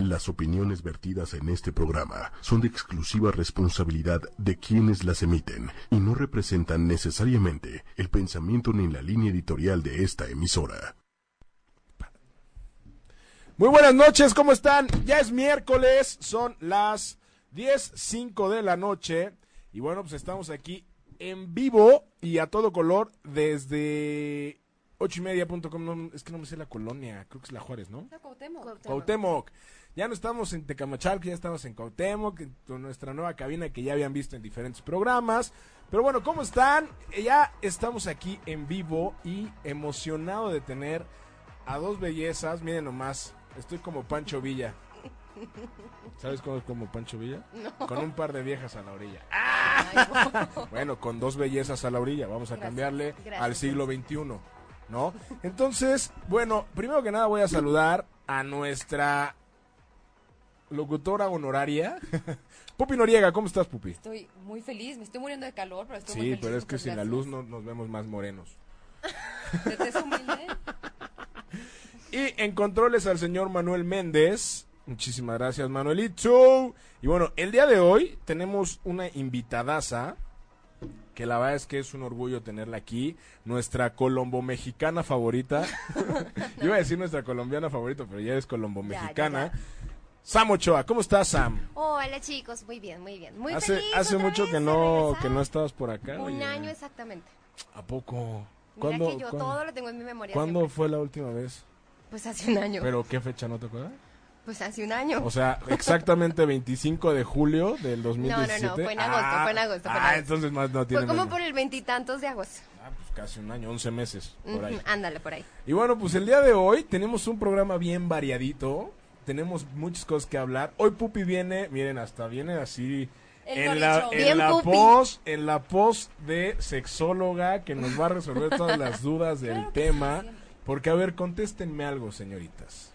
Las opiniones vertidas en este programa son de exclusiva responsabilidad de quienes las emiten y no representan necesariamente el pensamiento ni la línea editorial de esta emisora. Muy buenas noches, ¿cómo están? Ya es miércoles, son las 10.05 de la noche y bueno, pues estamos aquí en vivo y a todo color desde ocho y media.com. No, es que no me sé la colonia, creo que es la Juárez, ¿no? Cuauhtémoc. Cuauhtémoc. Ya no estamos en Tecamachalco, ya estamos en Cuauhtémoc, con nuestra nueva cabina que ya habían visto en diferentes programas. Pero bueno, ¿cómo están? Ya estamos aquí en vivo y emocionado de tener a dos bellezas. Miren nomás, estoy como Pancho Villa. ¿Sabes cómo es como Pancho Villa? Con un par de viejas a la orilla. Bueno, con dos bellezas a la orilla. Vamos a Gracias, cambiarle gracias. al siglo XXI, ¿no? Entonces, bueno, primero que nada voy a saludar a nuestra locutora honoraria, Pupi Noriega. ¿Cómo estás, Pupi? Estoy muy feliz, me estoy muriendo de calor, pero estoy muy Sí, feliz. pero es que sin la luz no nos vemos más morenos. Y en controles al señor Manuel Méndez. Muchísimas gracias, Manuelito. Y bueno, el día de hoy tenemos una invitadaza. Que la verdad es que es un orgullo tenerla aquí. Nuestra colombo-mexicana favorita. Iba a decir nuestra colombiana favorita, pero ya es colombo-mexicana. Sam Ochoa, ¿cómo estás, Sam? Hola chicos, muy bien, muy bien. Muy hace feliz hace mucho que no, que no estabas por acá. Un oye. año exactamente. ¿A poco? Mira ¿Cuándo, que yo cuándo- todo lo tengo en mi memoria. ¿cuándo siempre. fue la última vez? Pues hace un año. ¿Pero qué fecha no te acuerdas? Pues hace un año. O sea, exactamente 25 de julio del no, 2017. no, fue en agosto, Ah, fue en agosto, fue en Ah, agosto. entonces más no tiene Fue como por el veintitantos de agosto. Ah, pues casi un año, 11 meses, por ahí. Ándale, por ahí. Y bueno, pues el día de hoy tenemos un programa bien variadito. Tenemos muchas cosas que hablar. Hoy Pupi viene, miren, hasta viene así El en la, en la post, en la post de sexóloga que nos va a resolver todas las dudas del Claro que tema. sí. Porque a ver, contéstenme algo, señoritas.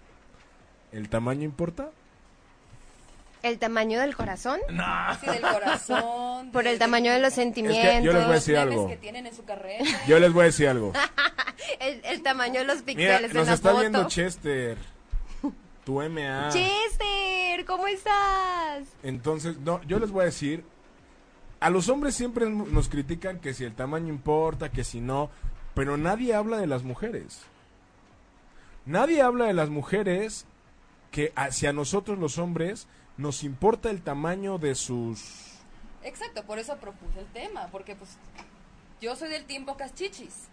¿El tamaño importa? El tamaño del corazón, Así del corazón. por de- el tamaño de los yo les sentimientos, voy a decir algo. que tienen en su carrera. Yo les voy a decir algo. el, el tamaño de los Mira, píxeles en nos la está foto. viendo Chester. Tu MA. Chester, ¿cómo estás? Entonces, no, yo les voy a decir. A los hombres siempre nos critican que si el tamaño importa, que si no. Pero nadie habla de las mujeres. Nadie habla de las mujeres que hacia nosotros los hombres nos importa el tamaño de sus... Exacto, por eso propuse el tema, porque pues yo soy del tiempo chichis.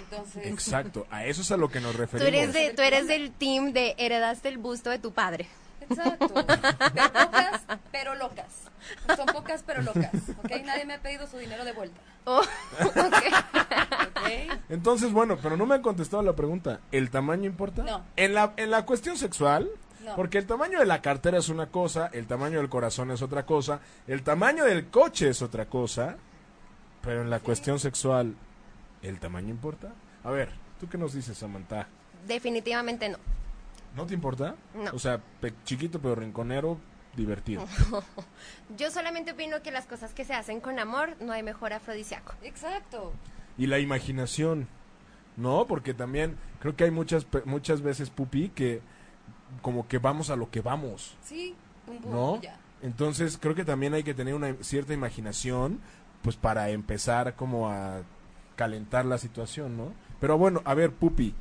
Entonces, Exacto, a eso es a lo que nos Tú referimos. eres, de, tú eres del team de heredaste el busto de tu padre. exacto. De pocas, pero locas. Son pocas, pero locas. ¿Ok? Nadie me ha pedido su dinero de vuelta. Oh, ok. ¿Ok? Entonces, bueno, pero no me han contestado la pregunta. ¿El tamaño importa? No. En la, en la cuestión sexual, No. porque el tamaño de la cartera es una cosa, el tamaño del corazón es otra cosa, el tamaño del coche es otra cosa, pero en la cuestión sexual, ¿el tamaño importa? A ver, ¿tú qué nos dices, Samantha? Definitivamente no. ¿No te importa? No. O sea, pe- chiquito pero rinconero, divertido. Yo solamente opino que las cosas que se hacen con amor no hay mejor afrodisíaco. Exacto. Y la imaginación, ¿no? Porque también creo que hay muchas, pe- muchas veces, Pupi, que como que vamos a lo que vamos. Sí, un boom, ¿no? ya. Entonces creo que también hay que tener una cierta imaginación, pues para empezar como a calentar la situación, ¿no? Pero bueno, a ver, Pupi,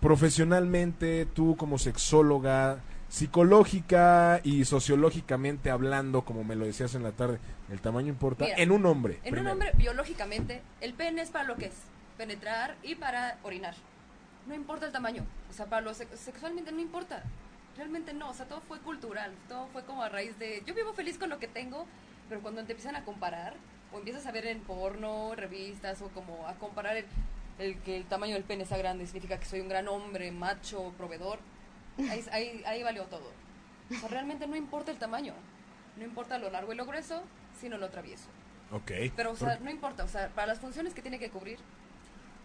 profesionalmente, tú como sexóloga, psicológica y sociológicamente hablando, como me lo decías en la tarde, el tamaño importa Mira, en un hombre. En primero. un hombre, biológicamente, el pene es para lo que es, penetrar y para orinar. No importa el tamaño, o sea, para lo sex- sexualmente no importa. Realmente no, o sea, todo fue cultural, todo fue como a raíz de, yo vivo feliz con lo que tengo, pero cuando te empiezan a comparar, o empiezas a ver en porno, revistas, o como a comparar el, el que el tamaño del pene sea grande, significa que soy un gran hombre, macho, proveedor, ahí, ahí, ahí valió todo. O sea, realmente no importa el tamaño, no importa lo largo y lo grueso, sino lo travieso. Ok. Pero, o sea, no importa, o sea, para las funciones que tiene que cubrir,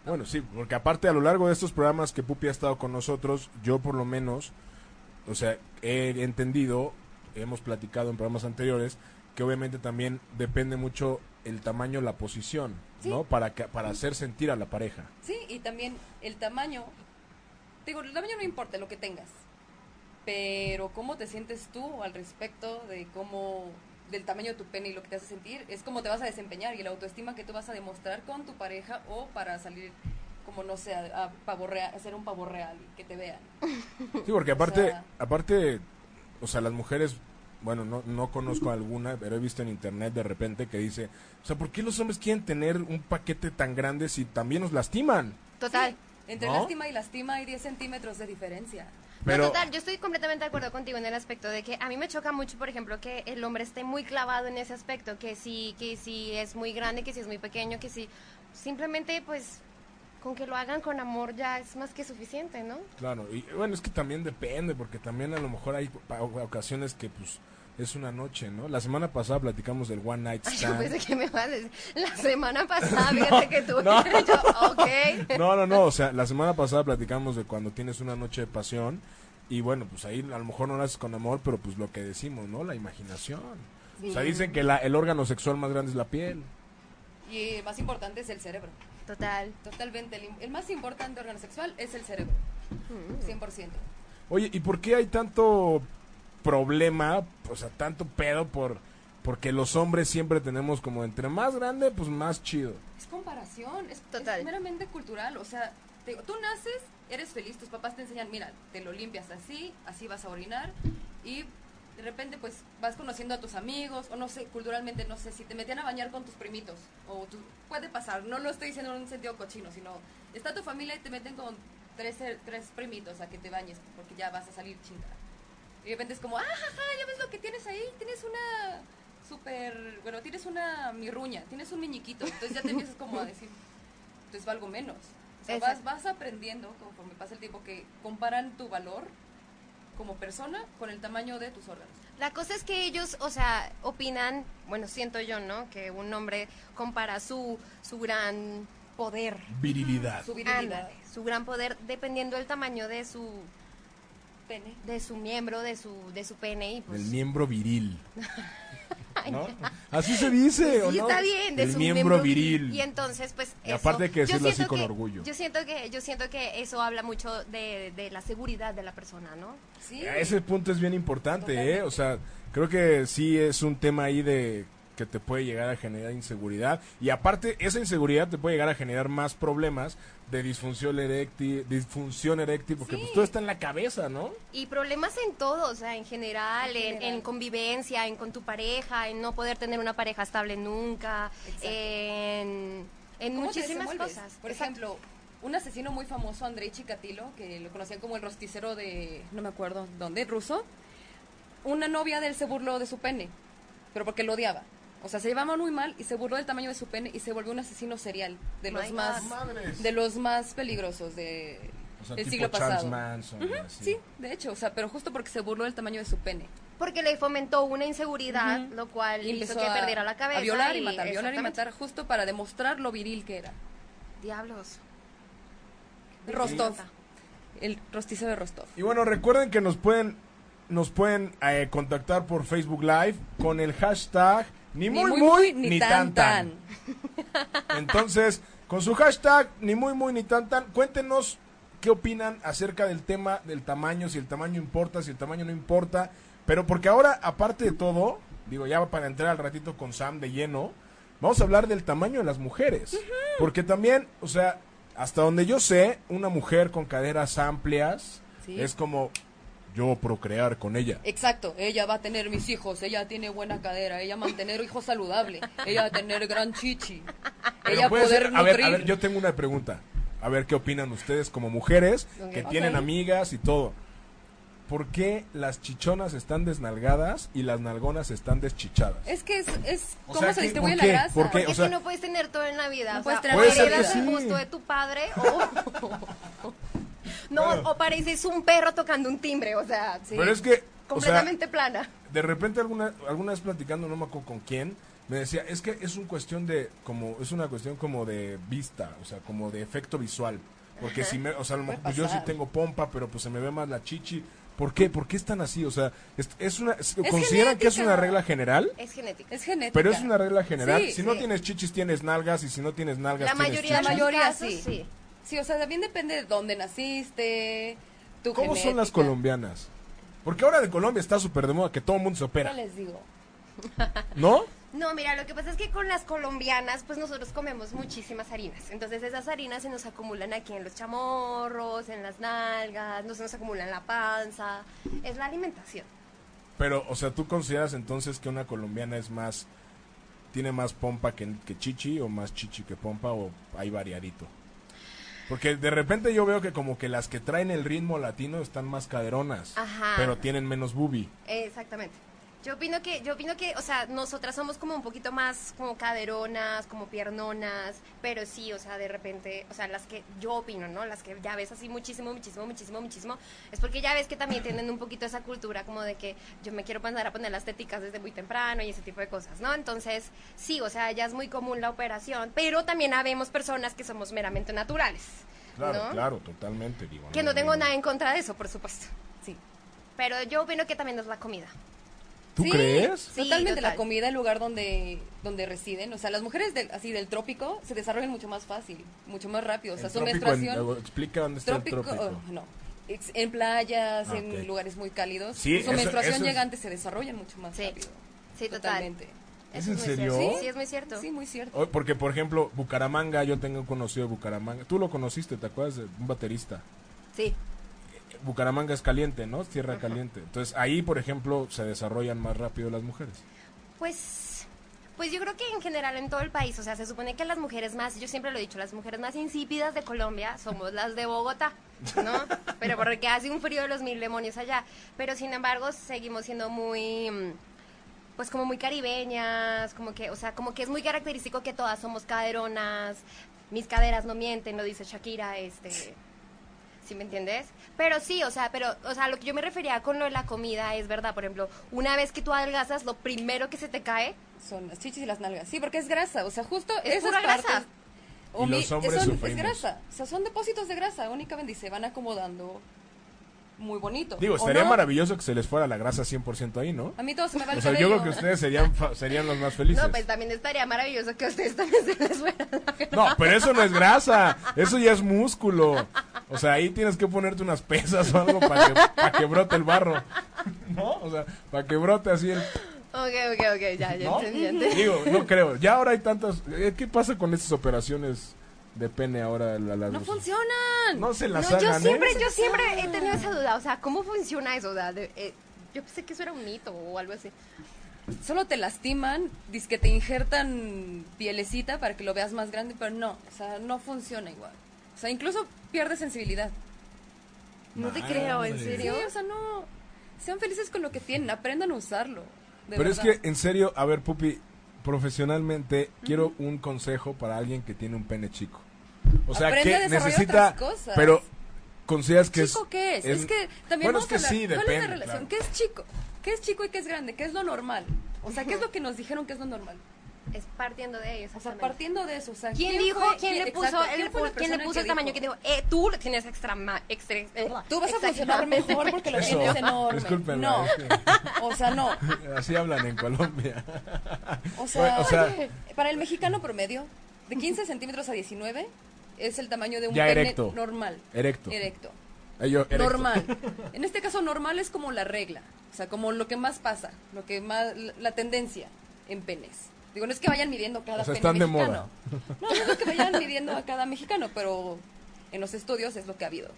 Bueno, sí, porque aparte a lo largo de estos programas que Pupi ha estado con nosotros, yo por lo menos, o sea, he entendido, hemos platicado en programas anteriores, que obviamente también depende mucho el tamaño, la posición, Sí. ¿no? Para, que, para hacer sentir a la pareja. Sí, y también el tamaño. Digo, el tamaño no importa lo que tengas. pero cómo te sientes tú al respecto de cómo del tamaño de tu pene y lo que te hace sentir es cómo te vas a desempeñar y la autoestima que tú vas a demostrar con tu pareja o para salir como no sé a, a pavo real, a ser un pavo real y que te vean Sí, porque aparte, sea- aparte, o sea, las mujeres, bueno, no, no conozco alguna, pero he visto en internet de repente que dice, o sea, ¿por qué los hombres quieren tener un paquete tan grande si también nos lastiman? Total. Sí, entre ¿No? lástima y lastima hay 10 centímetros de diferencia Pero, No, total, yo estoy completamente de acuerdo contigo en el aspecto de que a mí me choca mucho, por ejemplo, que el hombre esté muy clavado en ese aspecto, que si, que si es muy grande, que si es muy pequeño, que si simplemente pues con que lo hagan con amor ya es más que suficiente, ¿no? claro, y bueno, es que también depende, porque también a lo mejor hay ocasiones que, pues, es una noche, ¿no? La semana pasada platicamos del One Night Ay, yo Stand. pensé que me vas a decir, la semana pasada, fíjate que tú, no. yo, ok. No, no, no, o sea, la semana pasada platicamos de cuando tienes una noche de pasión y bueno, pues ahí a lo mejor no lo haces con amor, pero pues lo que decimos, ¿no? La imaginación. O sea, dicen que la, el órgano sexual más grande es la piel. Y el más importante es el cerebro Total. totalmente el, el más importante órgano sexual es el cerebro 100% Oye, ¿y por qué hay tanto problema, o sea, tanto pedo por porque los hombres siempre tenemos como entre más grande, pues más chido? Es comparación, es, Total. es meramente cultural. O sea, te digo, tú naces, eres feliz, tus papás te enseñan, mira, te lo limpias así, así vas a orinar. Y de repente, pues vas conociendo a tus amigos, o no sé, culturalmente, no sé, si te metían a bañar con tus primitos, o tu- puede pasar, no lo estoy diciendo en un sentido cochino, sino está tu familia y te meten con tres, tres primitos a que te bañes, porque ya vas a salir chinga. Y de repente es como, ah, jaja, ya ves lo que tienes ahí, tienes una súper, bueno, tienes una mirruña, tienes un miñiquito, entonces ya te empiezas como a decir, entonces valgo menos. O sea, vas, vas aprendiendo conforme pasa el tiempo que comparan tu valor como persona con el tamaño de tus órganos. La cosa es que ellos, o sea, opinan, bueno, siento yo, ¿no? Que un hombre compara su, su gran poder, Virilidad. Su virilidad, ándale, su gran poder dependiendo del tamaño de su pene. de su miembro, de su de su pene y pues El miembro viril. Así se dice, ¿o Sí, no? está bien, de El su miembro viril. Y entonces, pues. Y aparte hay que yo decirlo así siento con que- orgullo. Yo siento que, yo siento que eso habla mucho de, de la seguridad de la persona, ¿no? Sí. Ese punto es bien importante, ¿eh? O sea, creo que sí es un tema ahí de que te puede llegar a generar inseguridad y aparte esa inseguridad te puede llegar a generar más problemas de disfunción eréctil, disfunción eréctil porque Sí. pues todo está en la cabeza, ¿no? Y problemas en todo, o sea, en general, En en, general. en convivencia, en con tu pareja, en no poder tener una pareja estable nunca, Exacto. en, en ¿Cómo te muchísimas cosas. Por Exacto. ejemplo, un asesino muy famoso, Andrei Chikatilo, que lo conocían como el rosticero de, no me acuerdo dónde, ruso, una novia de él se burló de su pene, pero porque lo odiaba. O sea, se llevaban muy mal y se burló del tamaño de su pene y se volvió un asesino serial de los My más God. De los más peligrosos de O sea, del tipo siglo Charles pasado. Manson, Ujú, así. sí, de hecho, o sea, pero justo porque se burló del tamaño de su pene. Porque le fomentó una inseguridad, lo cual Y hizo que a- perdiera la cabeza. A violar y matar, violar y matar justo para demostrar lo viril que era. Diablos. Rostov. El rosticero de Rostov. Y bueno, recuerden que nos pueden nos pueden eh, contactar por Facebook Live con el hashtag ni muy muy, ni, tan tan. Entonces, con su hashtag ni muy muy ni tan tan, cuéntenos qué opinan acerca del tema del tamaño, si el tamaño importa, si el tamaño no importa, pero porque ahora aparte de todo, digo ya para entrar al ratito con Sam de lleno, vamos a hablar del tamaño de las mujeres, porque también, o sea, hasta donde yo sé, una mujer con caderas amplias Sí. es como yo procrear con ella. Exacto, ella va a tener mis hijos, ella tiene buena cadera, ella mantener hijos saludable, ella va a tener gran chichi, Pero ella puede poder ser- a ver, a ver, yo tengo una pregunta. A ver qué opinan ustedes como mujeres que Ok. tienen amigas y todo. ¿Por qué las chichonas están desnalgadas y las nalgonas están deschichadas? Es que es, es O cómo sea, se ¿qué- distribuye por la qué? grasa. ¿Por qué? Porque o sea- si no puedes tener todo en la vida. No o puedes sea, tener o Puede ser que el sí. gusto de tu padre o... no, Bueno. o pareces un perro tocando un timbre, o sea, Sí. Pero es que, o sea, completamente plana. de repente alguna, alguna vez platicando, no me acuerdo con quién, me decía, es que es un cuestión de, como, es una cuestión como de vista, o sea, como de efecto visual. Porque si me, o sea, a lo mejor, pues yo sí tengo pompa, pero pues se me ve más la chichi. ¿Por qué? ¿Por qué están así? O sea, es, es una, es- ¿consideran que es una regla general? Es genética. Es genética. Pero es una regla general. Sí, si no tienes chichis, tienes nalgas. Y si no tienes nalgas, La tienes mayoría chichis. La mayoría sí. Sí, o sea, también depende de dónde naciste, tu ¿Cómo son las colombianas? Porque ahora de Colombia está súper de moda que todo el mundo se ¿Qué opera. les digo? ¿No? No, mira, lo que pasa es que con las colombianas, pues nosotros comemos muchísimas harinas. Entonces esas harinas se nos acumulan aquí en los chamorros, en las nalgas, no se nos acumulan en la panza. Es la alimentación. Pero, o sea, ¿tú consideras entonces que una colombiana es más... tiene más pompa que, que chichi o más chichi que pompa o hay variadito? Porque de repente yo veo que como que las que traen el ritmo latino están más caderonas, Ajá. pero tienen menos boobie. Exactamente. Yo opino que, yo opino que, o sea, nosotras somos como un poquito más como caderonas, como piernonas, pero sí, o sea, de repente, o sea, las que yo opino, ¿no? Las que ya ves así muchísimo, muchísimo, muchísimo, muchísimo, es porque ya ves que también tienen un poquito esa cultura como de que yo me quiero pasar a poner las téticas desde muy temprano y ese tipo de cosas, ¿no? Entonces, sí, o sea, ya es muy común la operación, pero también habemos personas que somos meramente naturales, Claro, ¿no? claro, totalmente. Digo, Que no tengo nada en contra de eso, por supuesto. Sí. Pero yo opino que también es la comida. ¿Tú Sí, crees? Sí, Totalmente la comida, el lugar donde, donde residen. O sea, las mujeres del, así del trópico se desarrollan mucho más fácil, mucho más rápido. O sea, El su trópico en- explica dónde está trópico, el trópico. oh, no. En playas, Ah, en lugares muy cálidos. Sí, su eso- menstruación eso es- llegante se desarrolla mucho más Sí. rápido. Sí, total. Totalmente. ¿Es Eso en serio? cierto. ¿Sí? Sí, es muy cierto. Sí, muy cierto. Oh, Porque, por ejemplo, Bucaramanga, yo tengo conocido de Bucaramanga. Tú lo conociste, ¿te acuerdas? de Un baterista. Sí. Bucaramanga es caliente, ¿no? Tierra caliente. Entonces, ahí, por ejemplo, se desarrollan más rápido las mujeres. Pues, pues yo creo que en general en todo el país, o sea, se supone que las mujeres más, yo siempre lo he dicho, las mujeres más insípidas de Colombia somos las de Bogotá, ¿no? Pero porque hace un frío de los mil demonios allá. Pero sin embargo, seguimos siendo muy, pues como muy caribeñas, como que, o sea, como que es muy característico que todas somos caderonas, mis caderas no mienten, lo dice Shakira, este... ¿Sí me entiendes? Pero sí, o sea, pero, o sea, lo que yo me refería con lo de la comida es verdad. Por ejemplo, una vez que tú adelgazas, lo primero que se te cae Son las chichis y las nalgas. Sí, porque es grasa. O sea, justo Es esas pura grasa. partes- Y los hombres son- sufrimos. Es grasa. O sea, son depósitos de grasa únicamente y se van acomodando muy bonito. Digo, ¿O estaría no? maravilloso que se les fuera la grasa 100% ahí, ¿no? A mí todo se me va el O sea, yo creo que ustedes serían, serían los más felices. No, pues también estaría maravilloso que a ustedes también se les fuera. No, pero eso no es grasa, eso ya es músculo. O sea, ahí tienes que ponerte unas pesas o algo para que, para que brote el barro. ¿No? O sea, para que brote así el... Ok, ok, ok, ya, ya ¿No? entendí. Digo, no creo. Ya ahora hay tantas... eh, ¿Qué pasa con estas operaciones de pene ahora? La, No funcionan. No se las No, yo hagan, siempre, ¿eh? yo siempre he tenido esa duda, o sea, ¿cómo funciona eso? O sea, de- eh, yo pensé que eso era un mito o algo así. Solo te lastiman, que te injertan pielecita para que lo veas más grande, pero no, o sea, no funciona igual. O sea, incluso pierdes sensibilidad. No te creo, ¿en Madre. Sí, serio? o sea, no. Sean felices con lo que tienen, aprendan a usarlo. de Pero es que, en serio, a ver, Pupi, profesionalmente, quiero un consejo para alguien que tiene un pene chico. O sea, Aprende que necesita... otras cosas. Pero, ¿consideras que ¿Chico es...? qué es? Es, que también Bueno, vamos es que a hablar, sí, ¿cuál es depende. la relación? claro. ¿Qué es chico? ¿Qué es chico y qué es grande? ¿Qué es lo normal? O sea, ¿qué es lo que nos dijeron que es lo normal? Es partiendo de ellos. O sea, partiendo de eso, o sea, ¿Quién, dijo? fue- ¿Quién, le puso exacto, el, ¿quién quién le puso el tamaño que dijo, eh, tú tienes extra, ma- extra, eh, Tú vas a funcionar mejor porque lo tienes enorme. Discúlpenme, No, es que- o sea, no. Así hablan en Colombia. O sea, O sea- para el mexicano promedio, de 15 centímetros a 19 es el tamaño de un Ya pene erecto. normal. Erecto. Erecto. Yo, erecto. Normal. En este caso, normal es como la regla. O sea, como lo que más pasa, lo que más, la, tendencia en penes. Digo, no es que vayan midiendo cada O sea, pene están de mexicano. No, no es que vayan midiendo a cada mexicano, pero en los estudios es lo que ha habido.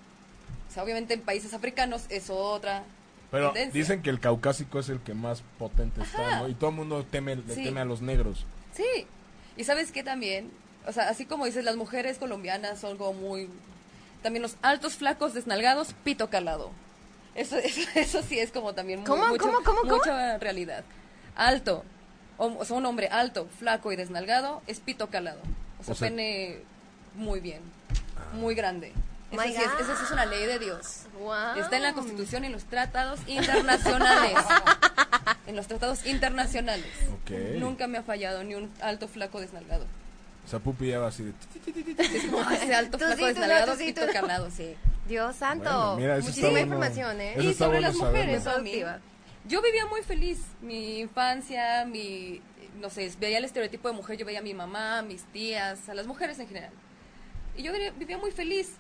O sea, obviamente en países africanos es otra Pero tendencia. dicen que el caucásico es el que más potente está, ¿no? Y todo el mundo teme, le Sí. teme a los negros. Sí. Y sabes qué también, o sea, así como dices, las mujeres colombianas son como muy... También los altos, flacos, desnalgados, pito calado. Eso, eso, eso sí es como también mu- ¿Cómo, mucho, cómo, cómo, cómo? mucha realidad. Alto, o, o sea, un hombre alto, flaco y desnalgado es pito calado. O sea, O sea- pene muy bien, muy grande. Eso My sí, es, eso sí es una ley de Dios. Wow. Está en la Constitución y en los tratados internacionales. en los tratados internacionales. Ok. Nunca me ha fallado ni un alto, flaco, desnalgado. O sea, Pupi ya va así de... Es alto, flaco, desnalgado, pito tú. calado, sí. Dios santo. Bueno, mira, eso Muchísima bueno. información, ¿eh? Y sobre bueno las mujeres, yo vivía muy feliz. Mi infancia, mi, no sé, veía el estereotipo de mujer, yo veía a mi mamá, mis tías, a las mujeres en general. Y yo vivía- muy feliz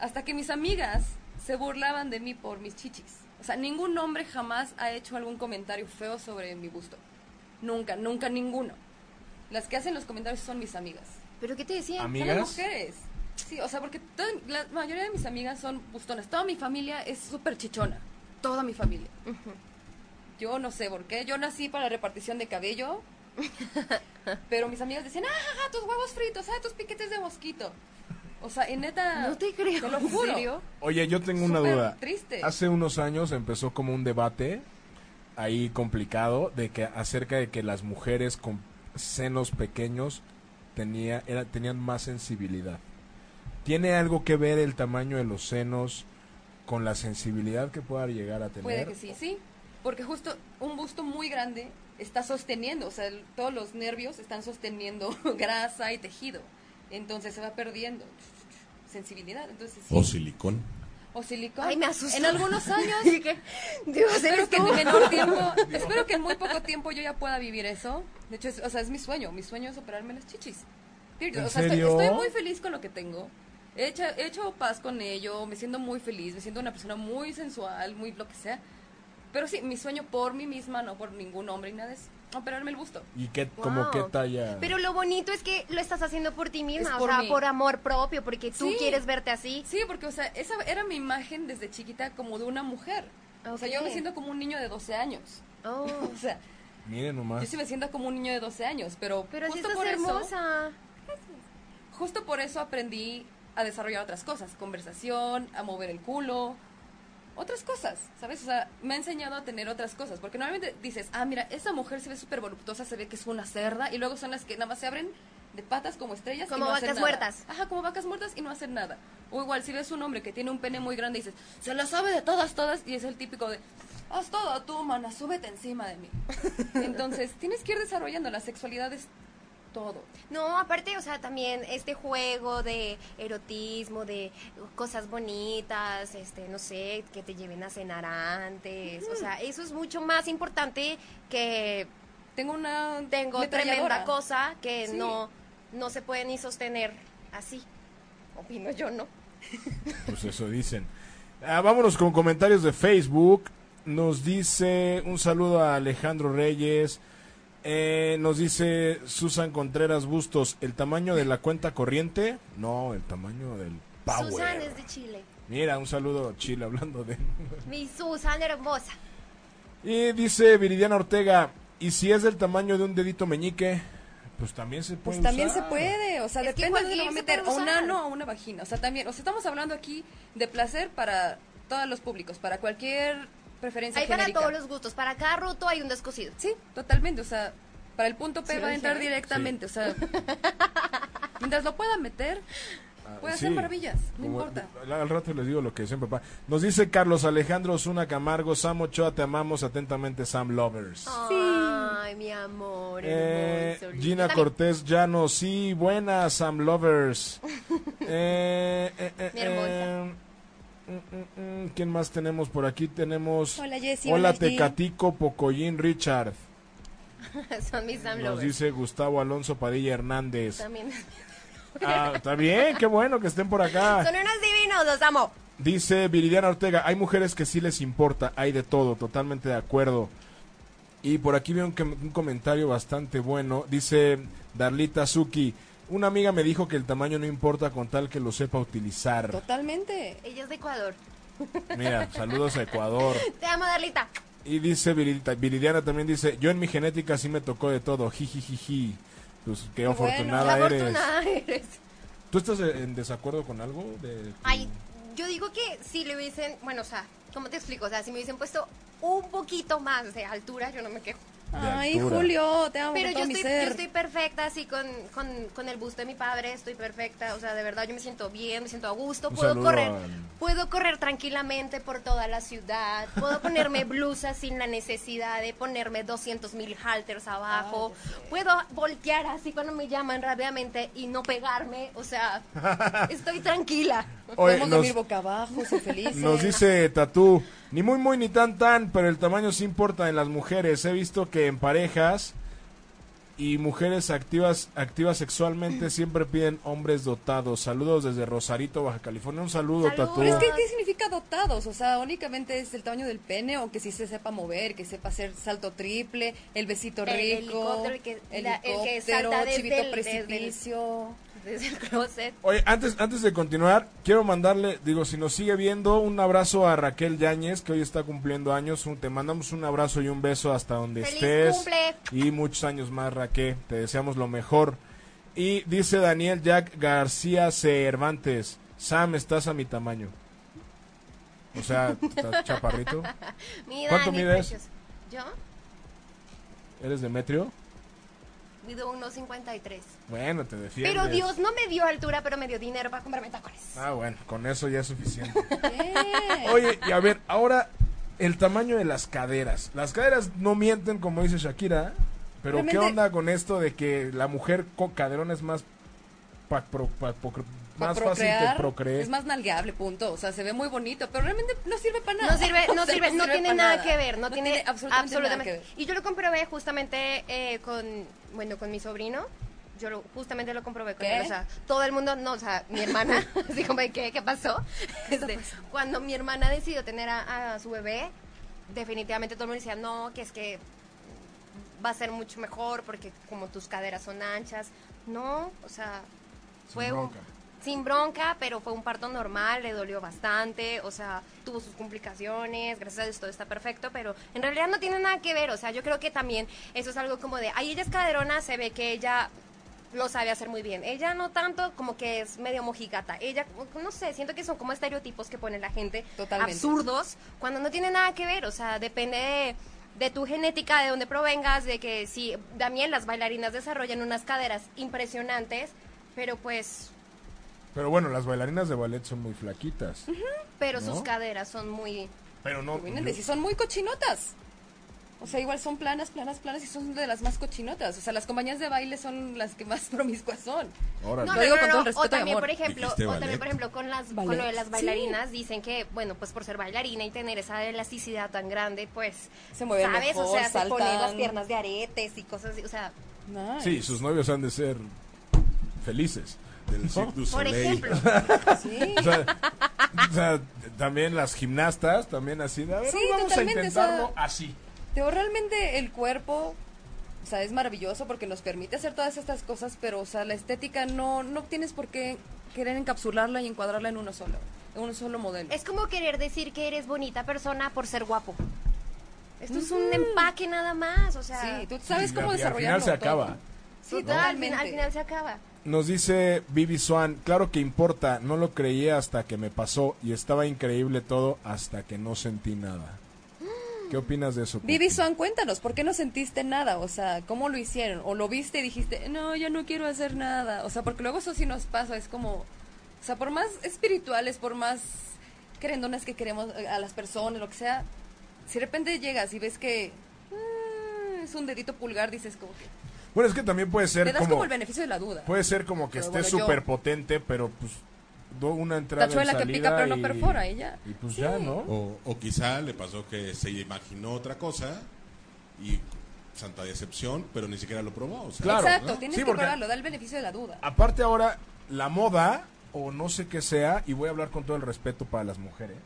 hasta que mis amigas se burlaban de mí por mis chichis. O O sea, ningún hombre jamás ha hecho algún comentario feo sobre mi busto. Nunca, nunca ninguno. Las que hacen los comentarios son mis amigas. ¿Pero qué te decían? Son ¿Amigas? las mujeres. Sí, o sea, porque toda- la mayoría de mis amigas son bustonas. Toda mi familia es súper chichona. Toda mi familia. Yo no sé por qué. Yo nací para la repartición de cabello. pero mis amigas decían, ah, tus huevos fritos, ah, tus piquetes de mosquito. O sea, en neta. No te creo, Te lo ¿en juro. serio? Oye, yo tengo una duda. triste. Hace unos años empezó como un debate ahí complicado de que acerca de que las mujeres con senos pequeños tenía, era, tenían más sensibilidad. ¿Tiene algo que ver el tamaño de los senos con la sensibilidad que pueda llegar a tener? Puede que sí, sí. Porque justo un busto muy grande está sosteniendo, o sea, el- todos los nervios están sosteniendo grasa y tejido. Entonces se va perdiendo sensibilidad. Entonces sí. O silicón. O silicón. Ay, me asustó. En algunos años. Dije, Dios, espero eres que tú. en menor tiempo, espero que en muy poco tiempo yo ya pueda vivir eso. De hecho, es, o sea, es mi sueño. Mi sueño es operarme las chichis. Period. ¿En O sea, estoy, serio? estoy muy feliz con lo que tengo. He hecho, he hecho paz con ello, me siento muy feliz, me siento una persona muy sensual, muy lo que sea. Pero sí, mi sueño por mí misma, no por ningún hombre ni nada, es operarme el busto. ¿Y qué, como Wow. qué talla? Pero lo bonito es que lo estás haciendo por ti misma, Es o por sea, mí. por amor propio, porque tú Sí. quieres verte así. Sí, porque, o sea, esa era mi imagen desde chiquita como de una mujer. O sea, yo me siento como un niño de 12 años. Oh, O sea, Miren nomás. yo sí me siento como un niño de 12 años, pero, justo por eso... hermosa. justo por eso aprendí a desarrollar otras cosas, conversación, a mover el culo, otras cosas, ¿sabes? O sea, me ha enseñado a tener otras cosas, porque normalmente dices, ah, mira, esa mujer se ve súper voluptuosa, se ve que es una cerda, y luego son las que nada más se abren de patas como estrellas. y Como no hacen vacas nada. muertas. Ajá, como vacas muertas y no hacen nada. O igual, si ves un hombre que tiene un pene muy grande y dices, se la sabe de todas, todas, y es el típico de, haz todo tú, mana, súbete encima de mí. Entonces, tienes que ir desarrollando, la sexualidad es todo. No, aparte, o sea, también este juego de erotismo, de cosas bonitas, este, no sé, que te lleven a cenar antes, o sea, eso es mucho más importante que Tengo una tengo tremenda cosa que Sí. no, no se puede ni sostener así. Opino yo, ¿no? Pues eso dicen. Ah, vámonos con comentarios de Facebook. Nos dice un saludo a Alejandro Reyes. Eh, nos dice Susan Contreras Bustos. ¿El tamaño de la cuenta corriente? No, el tamaño del power. Susan es de Chile. Mira, un saludo Chile hablando de... Mi Susan hermosa. Y dice Viridiana Ortega. ¿Y si es del tamaño de un dedito meñique? Pues también se puede Pues también se puede, o sea, Es depende de dónde lo meter, a un ano o a una vagina. O sea, también, o sea, estamos hablando aquí de placer para todos los públicos, para cualquier preferencia Hay para todos los gustos. Para cada roto hay un descosido. Sí, totalmente, o sea, para el punto P Sí, va a entrar directamente, o sea, mientras lo pueda meter, Ah, puede sí. hacer maravillas, no Como- importa. Al rato les digo lo que mi papá. Nos dice Carlos Alejandro Osuna Camargo, Sam Ochoa, te amamos atentamente, Sam Lovers. Ay, mi amor, Eh. Gina Cortés Llano, sí, buenas, Sam Lovers. Eh, eh, eh, Mi hermosa. Mm, mm, mm, ¿Quién más tenemos por aquí? Tenemos. Hola, Hola, hola, Ti. Tecatico Pocoyín Richard. Son mis Sam Nos lovers. dice Gustavo Alonso Padilla Hernández. También. Ah, está bien, qué bueno que estén por acá. Son unos divinos, los amo. Dice Viridiana Ortega, hay mujeres que sí les importa, hay de todo, totalmente de acuerdo. Y por aquí veo un, un comentario bastante bueno. Dice Darlita Suki, una amiga me dijo que el tamaño no importa con tal que lo sepa utilizar. Totalmente. Ella es de Ecuador. Mira, saludos a Ecuador. Te amo, Darlita. Y dice Viridita- Viridiana también dice, yo en mi genética sí me tocó de todo, jijijiji. Pues qué bueno. afortunada Qué eres. afortunada eres. ¿Tú estás en desacuerdo con algo? De tu- Ay, yo digo que si le hubiesen, bueno, o sea, ¿cómo te explico? O sea, si me hubiesen puesto un poquito más de altura, yo no me quejo. Ay, altura. Julio, te amo Pero con yo todo mi estoy, ser. yo estoy perfecta, así con, con, con el busto de mi padre, estoy perfecta, o sea, de verdad yo me siento bien, me siento a gusto, Un puedo correr, al- puedo correr tranquilamente por toda la ciudad, puedo ponerme blusas sin la necesidad de ponerme 200 mil halters abajo, puedo voltear así cuando me llaman rápidamente y no pegarme, o sea, estoy tranquila. Oye, Podemos nos- dormir boca abajo, ser felices. Nos dice Tatú, ni muy muy ni tan tan, pero el tamaño sí importa en las mujeres. He visto que en parejas y mujeres activas activas sexualmente siempre piden hombres dotados. Saludos desde Rosarito, Baja California. Un saludo. Tatu. Pero es que, ¿qué significa dotados? O sea, únicamente es el tamaño del pene o que sí se sepa mover, que sepa hacer salto triple, el besito El rico, helicóptero, el que- la- el que helicóptero, salta desde chivito el- desde el- precipicio. Desde el closet. Oye, antes, antes de continuar, quiero mandarle, digo, si nos sigue viendo, un abrazo a Raquel Yáñez, que hoy está cumpliendo años. Un- te mandamos un abrazo y un beso hasta donde ¡Feliz estés. cumple! Y muchos años más, Raquel. Te deseamos lo mejor. Y dice Daniel Jack García Cervantes, Sam, estás a mi tamaño. O sea, estás chaparrito. Mi ¿Cuánto mides? Yo ¿Eres Demetrio? Mido 1.53. Bueno, te defiendes. Pero Dios no me dio altura, pero me dio dinero para comprarme tacones. Ah, bueno, con eso ya es suficiente. Eh, Oye, y a ver, ahora el tamaño de las caderas. Las caderas no mienten, como dice Shakira, pero ¿qué onda con esto de que la mujer con caderón es más, pa- pro- pa- po- para más fácil que procrear? Es más nalgueable, punto. O sea, se ve muy bonito, pero realmente no sirve para nada. No sirve, no sirve, no tiene nada que ver, no, tiene, absolutamente, nada que ver. Y yo lo comprobé justamente eh, con, bueno, con mi sobrino. Yo lo- justamente lo comprobé con ¿Qué? él, o sea, todo el mundo, no, o sea, mi hermana, así como, de, ¿qué, qué pasó? Este, cuando mi hermana decidió tener a, a su bebé, definitivamente todo el mundo decía, no, que es que va a ser mucho mejor porque como tus caderas son anchas. No, o sea, fue un-. Sin bronca, pero fue un parto normal, le dolió bastante, o sea, tuvo sus complicaciones, gracias a Dios todo está perfecto, pero en realidad no tiene nada que ver, o sea, yo creo que también eso es algo como de, ay, ella es caderona, se ve que ella lo sabe hacer muy bien. Ella no tanto como que es medio mojigata. Ella, no sé, siento que son como estereotipos que pone la gente Totalmente. absurdos cuando no tiene nada que ver. O sea, depende de, de tu genética, de dónde provengas, de que si también las bailarinas desarrollan unas caderas impresionantes, pero pues, Pero bueno, las bailarinas de ballet son muy flaquitas. pero ¿No? sus caderas son muy... Pero no. Vienen yo- son muy cochinotas. O sea, igual son planas, planas, planas y son de las más cochinotas. O sea, las compañías de baile son las que más promiscuas son. Lo digo con todo el O respeto y también, por ejemplo, o también, por ejemplo, con las con lo de las Sí. bailarinas dicen que, bueno, pues por ser bailarina y tener esa elasticidad tan grande, pues Se mueven ¿sabes? mejor, o sea, se ponen saltan. las piernas de aretes y cosas así, o sea, Nice. Sí, sus novios han de ser felices. Del Cirque du por ejemplo, Sí. O sea, o sea, también las gimnastas, también así. De, a ver, Sí, vamos totalmente, a intentarlo o sea, así. Digo, realmente el cuerpo, o sea, es maravilloso porque nos permite hacer todas estas cosas, pero, o sea, la estética no, no tienes por qué querer encapsularla y encuadrarla en uno solo, en un solo modelo. es como querer decir que eres bonita persona por ser guapo. Esto es un empaque nada más, o sea, Sí, tú sabes Y cómo y al desarrollarlo. final se todo. Sí, al, totalmente. final, al final se acaba. Nos dice Vivi Swan, claro que importa, no lo creía hasta que me pasó y estaba increíble todo hasta que no sentí nada. ¿Qué opinas de eso? Vivi? Swan, cuéntanos, ¿por qué no sentiste nada? O sea, ¿cómo lo hicieron? ¿O lo viste y dijiste, no, ya no quiero hacer nada? O sea, porque luego eso sí nos pasa, es como, o sea, por más espirituales, por más querendonas que queremos eh, a las personas, lo que sea, si de repente llegas y ves que ah, es un dedito pulgar, dices como que, Bueno, es que también puede ser le das como, como el beneficio de la duda. puede ser como que Pero esté bueno, yo- súper potente, pero pues do una entrada Tachuela que pica, pero no perfora, y ya. Y pues Sí. ya, ¿no? O, o quizá le pasó que se imaginó otra cosa y santa decepción, pero ni siquiera lo probó. o sea, Claro, Exacto, ¿no? tienes Sí, que porque- probarlo, da el beneficio de la duda. Aparte ahora, la moda, o no sé qué sea, y voy a hablar con todo el respeto para las mujeres,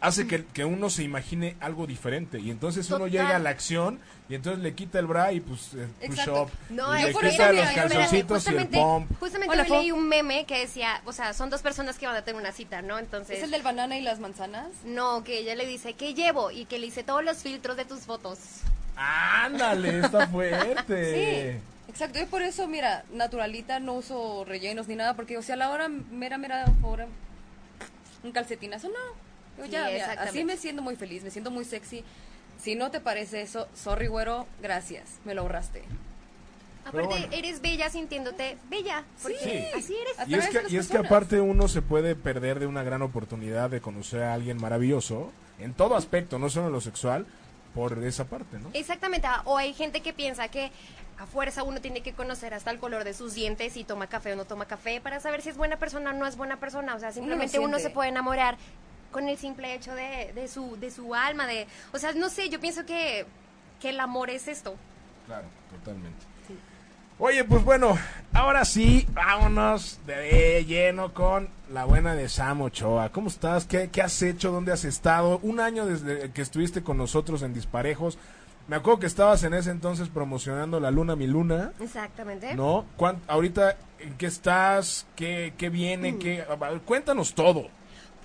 hace que, que uno se imagine algo diferente. Y entonces uno llega a la acción y entonces le quita el bra y pues eh, push Exacto. up. No, y es le quita los mira, calzoncitos y el justamente, pump. justamente Hola, hoy leí un meme que decía, o sea, son dos personas que van a tener una cita, ¿no? Entonces, ¿Es el del banana y las manzanas? no, que ella le dice, ¿qué llevo? Y que le dice todos los filtros de tus fotos. Ándale, está fuerte. Sí, exacto. Yo por eso, mira, naturalita, no uso rellenos ni nada, porque, o sea, a la hora mera, mera, hora, un calcetinazo, no. Yo Sí, ya, mira, exactamente. así me siento muy feliz, me siento muy sexy. Si no te parece eso, sorry, güero, gracias, me lo ahorraste. Pero Aparte, bueno. eres bella sintiéndote bella. Porque Sí. así eres. A Y es que, y es que aparte uno se puede perder de una gran oportunidad de conocer a alguien maravilloso en todo aspecto, no solo en lo sexual, por esa parte, ¿no? Exactamente. O hay gente que piensa que a fuerza uno tiene que conocer hasta el color de sus dientes y toma café o no toma café para saber si es buena persona o no es buena persona. O sea, simplemente uno, siente. se puede enamorar con el simple hecho de, de su, de su alma. de O sea, no sé, yo pienso que, que el amor es esto. Claro, totalmente. Oye, pues bueno, ahora sí, vámonos de lleno con la buena de Sam Ochoa. ¿Cómo estás? ¿Qué, qué has hecho? ¿Dónde has estado? Un año desde que estuviste con nosotros en Disparejos. Me acuerdo que estabas en ese entonces promocionando La Luna, Mi Luna. Exactamente. ¿No? ¿Cuán- ahorita, ¿en qué estás? ¿Qué, qué viene? ¿Qué? a ver, Cuéntanos todo.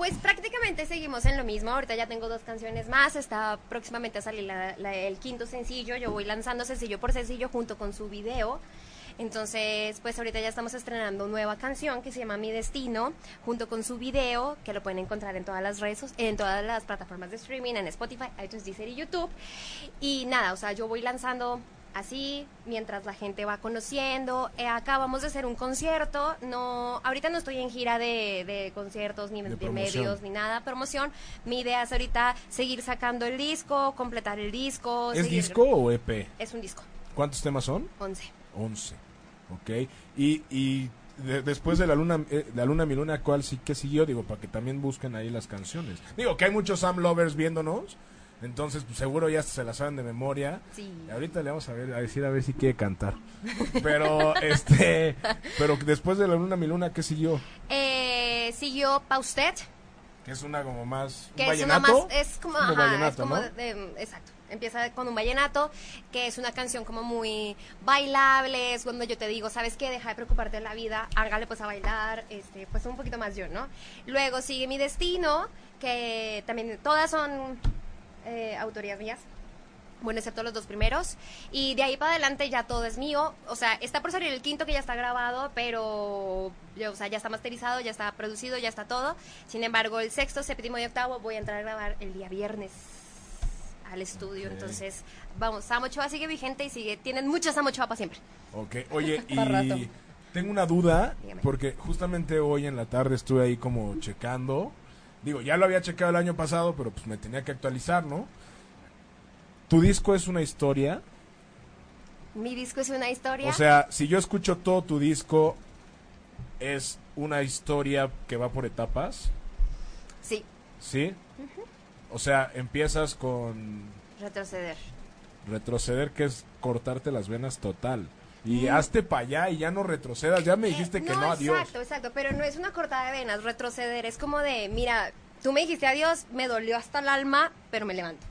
Pues prácticamente seguimos en lo mismo. Ahorita ya tengo dos canciones más. Está próximamente a salir el quinto sencillo. Yo voy lanzando sencillo por sencillo junto con su video. Entonces, pues ahorita ya estamos estrenando nueva canción que se llama Mi Destino, junto con su video, que lo pueden encontrar en todas las redes, en todas las plataformas de streaming, en Spotify, iTunes, Deezer y YouTube. Y nada, o sea, yo voy lanzando así mientras la gente va conociendo. Eh, acabamos de hacer un concierto. No, ahorita no estoy en gira de, de conciertos ni De de, medios ni nada, promoción. Mi idea es ahorita seguir sacando el disco, completar el disco. ¿Es seguir- disco o EP? Es un disco, ¿Cuántos temas son? 11. 11. Ok. Y, y de- después de la luna, eh, la luna mi luna, ¿cuál sí que siguió? Digo, para que también busquen ahí las canciones. Digo que hay muchos Sam Lovers viéndonos. Entonces, pues, seguro ya se la saben de memoria. Sí. Y ahorita le vamos a ver, a decir a ver si quiere cantar. Pero, este, pero después de la luna mi luna, ¿qué siguió? Eh, siguió Paustet, Que es una como más, que es una vallenato. más, es como, Como ajá, vallenato, es como ¿no? exacto. Empieza con un vallenato, que es una canción como muy bailable, es cuando yo te digo, ¿sabes qué? Deja de preocuparte de la vida, hágale pues a bailar, este, pues un poquito más yo, ¿no? Luego sigue Mi Destino, que también todas son eh, autorías mías. Bueno, excepto los dos primeros. Y de ahí para adelante ya todo es mío. O sea, está por salir el quinto que ya está grabado, pero ya, o sea, ya está masterizado, ya está producido, ya está todo. Sin embargo, el sexto, séptimo y octavo voy a entrar a grabar el día viernes al estudio. Ok. Entonces, vamos, Sam Ochoa sigue vigente y sigue. Tienen mucha Sam Ochoa para siempre. Ok, oye, y tengo una duda, Dígame. porque justamente hoy en la tarde estuve ahí como checando. Digo, ya lo había checado el año pasado, pero pues me tenía que actualizar, ¿no? ¿Tu disco es una historia? Mi disco es una historia. O sea, si yo escucho todo tu disco, ¿es una historia que va por etapas? sí, ¿Sí? O sea, empiezas con retroceder. retroceder, que es cortarte las venas total. Y hazte para allá y ya no retrocedas. Ya me dijiste Eh, que no, adiós. Exacto, exacto, pero no es una cortada de venas, retroceder, es como de, mira, tú me dijiste adiós, me dolió hasta el alma, pero me levanto.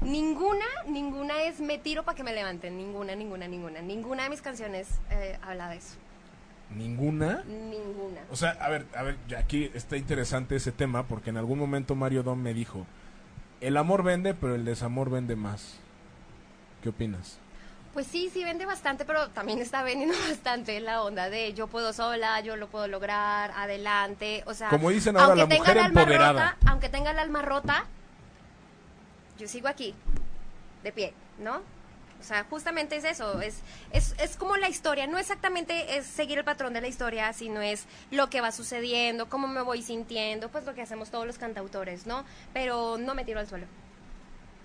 Ninguna, ninguna es me tiro para que me levanten, ninguna, ninguna, ninguna. Ninguna de mis canciones eh, habla de eso. Ninguna. Ninguna. O sea, a ver, a ver, aquí está interesante ese tema porque en algún momento Mario Dom me dijo, el amor vende, pero el desamor vende más. ¿Qué opinas? Pues sí, sí vende bastante, pero también está vendiendo bastante la onda de yo puedo sola, yo lo puedo lograr, adelante, o sea... Como dicen ahora, la aunque tenga mujer el alma empoderada. rota, aunque tenga el alma rota, yo sigo aquí, de pie, ¿no? O sea, justamente es eso, es, es, es como la historia, no exactamente es seguir el patrón de la historia, sino es lo que va sucediendo, cómo me voy sintiendo, pues lo que hacemos todos los cantautores, ¿no? Pero no me tiro al suelo.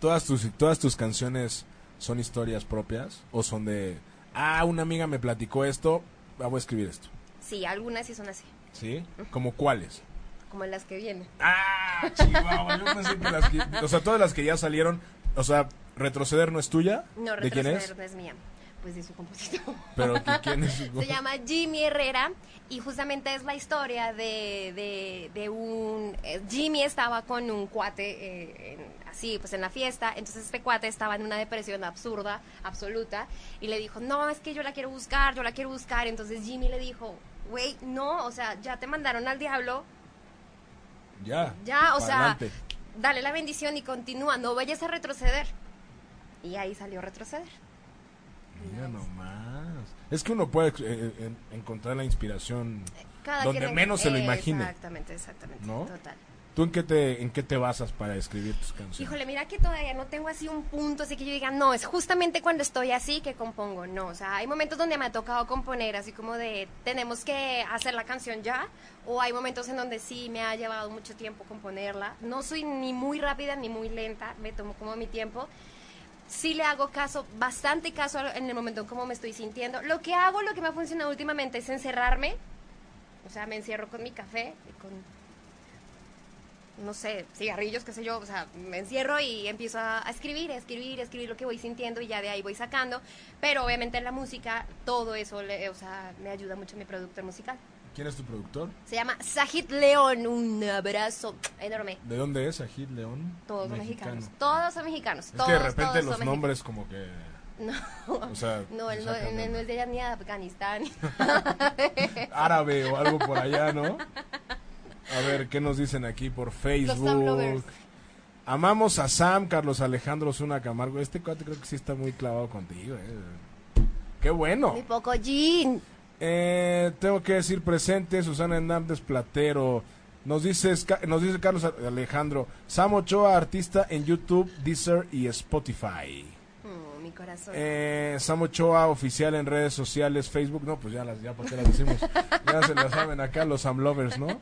¿Todas tus, todas tus canciones son historias propias? ¿O son de, ah, una amiga me platicó esto, ah, voy a escribir esto? Sí, algunas sí son así, ¿Sí? ¿Como cuáles? como las que vienen. Ah, chihuahua, yo pensé que las que, o sea, todas las que ya salieron, o sea, retroceder no es tuya, No, ¿de quién retroceder es? no es mía. Pues de su compositor. Pero ¿qui- quién es? Se llama Jimmy Herrera y justamente es la historia de, de, de un... eh, Jimmy estaba con un cuate eh, en- así, pues en la fiesta, entonces este cuate estaba en una depresión absurda, absoluta, y le dijo, no, es que yo la quiero buscar, yo la quiero buscar, entonces Jimmy le dijo, güey, no, o sea, ya te mandaron al diablo, Ya. ya, o sea, adelante. dale la bendición y continúa, no vayas a retroceder. Y ahí salió retroceder. Mira nomás. Es que uno puede eh, eh, encontrar la inspiración Cada donde menos se lo imagine. Exactamente, exactamente. ¿No? Total. ¿Tú en qué te en qué te basas para escribir tus canciones? Híjole, mira que todavía no tengo así un punto, así que yo diga, no, es justamente cuando estoy así que compongo. No, o sea, hay momentos donde me ha tocado componer, así como de, tenemos que hacer la canción ya, o hay momentos en donde sí me ha llevado mucho tiempo componerla. No soy ni muy rápida ni muy lenta, me tomo como mi tiempo. Sí le hago caso, bastante caso en el momento en cómo me estoy sintiendo. Lo que hago, lo que me ha funcionado últimamente es encerrarme. O sea, me encierro con mi café y con no sé, cigarrillos, qué sé yo, o sea, me encierro y empiezo a, escribir, a escribir, a escribir lo que voy sintiendo y ya de ahí voy sacando. Pero obviamente en la música, todo eso, le- o sea, me ayuda mucho mi productor musical. ¿Quién es tu productor? Se llama Sajid León, un abrazo enorme. ¿De dónde es? Ajid León. Todos Mexicano. mexicanos. Todos son mexicanos. Es todos, que de repente todos los son nombres como que... mexicanos. O sea, No, él no, no es de ni de Afganistán. árabe o algo por allá, ¿no? A ver, ¿qué nos dicen aquí por Facebook? Amamos a Sam, Carlos Alejandro Zuna Camargo. Este cuate creo que sí está muy clavado contigo, eh. Qué bueno. Mi poco jean. Eh, tengo que decir presente, Susana Hernández Platero. Nos dice, nos dice Carlos Alejandro, Sam Ochoa, artista en YouTube, Deezer y Spotify. Corazón. Eh, Sam Ochoa, oficial en redes sociales, Facebook. No, pues ya las, ya por qué las decimos. ya se las saben acá los Sam Lovers, ¿no? Pero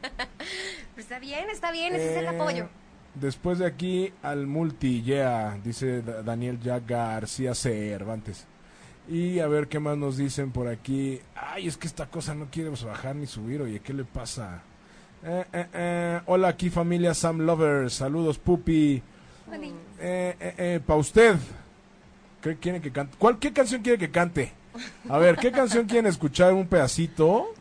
está bien, está bien, ese es el Eh, apoyo. Después de aquí al multi, yeah, dice Da- Daniel Ya García Cervantes. Y a ver qué más nos dicen por aquí. Ay, es que esta cosa no quiere bajar ni subir, oye, ¿qué le pasa? Eh, eh, eh, Hola, aquí familia Sam Lovers. Saludos, Pupi. Eh, eh, eh, pa' usted. ¿Qué quiere que cante? ¿Cuál, ¿Qué canción quiere que cante? A ver, ¿qué canción quieren escuchar? Un pedacito.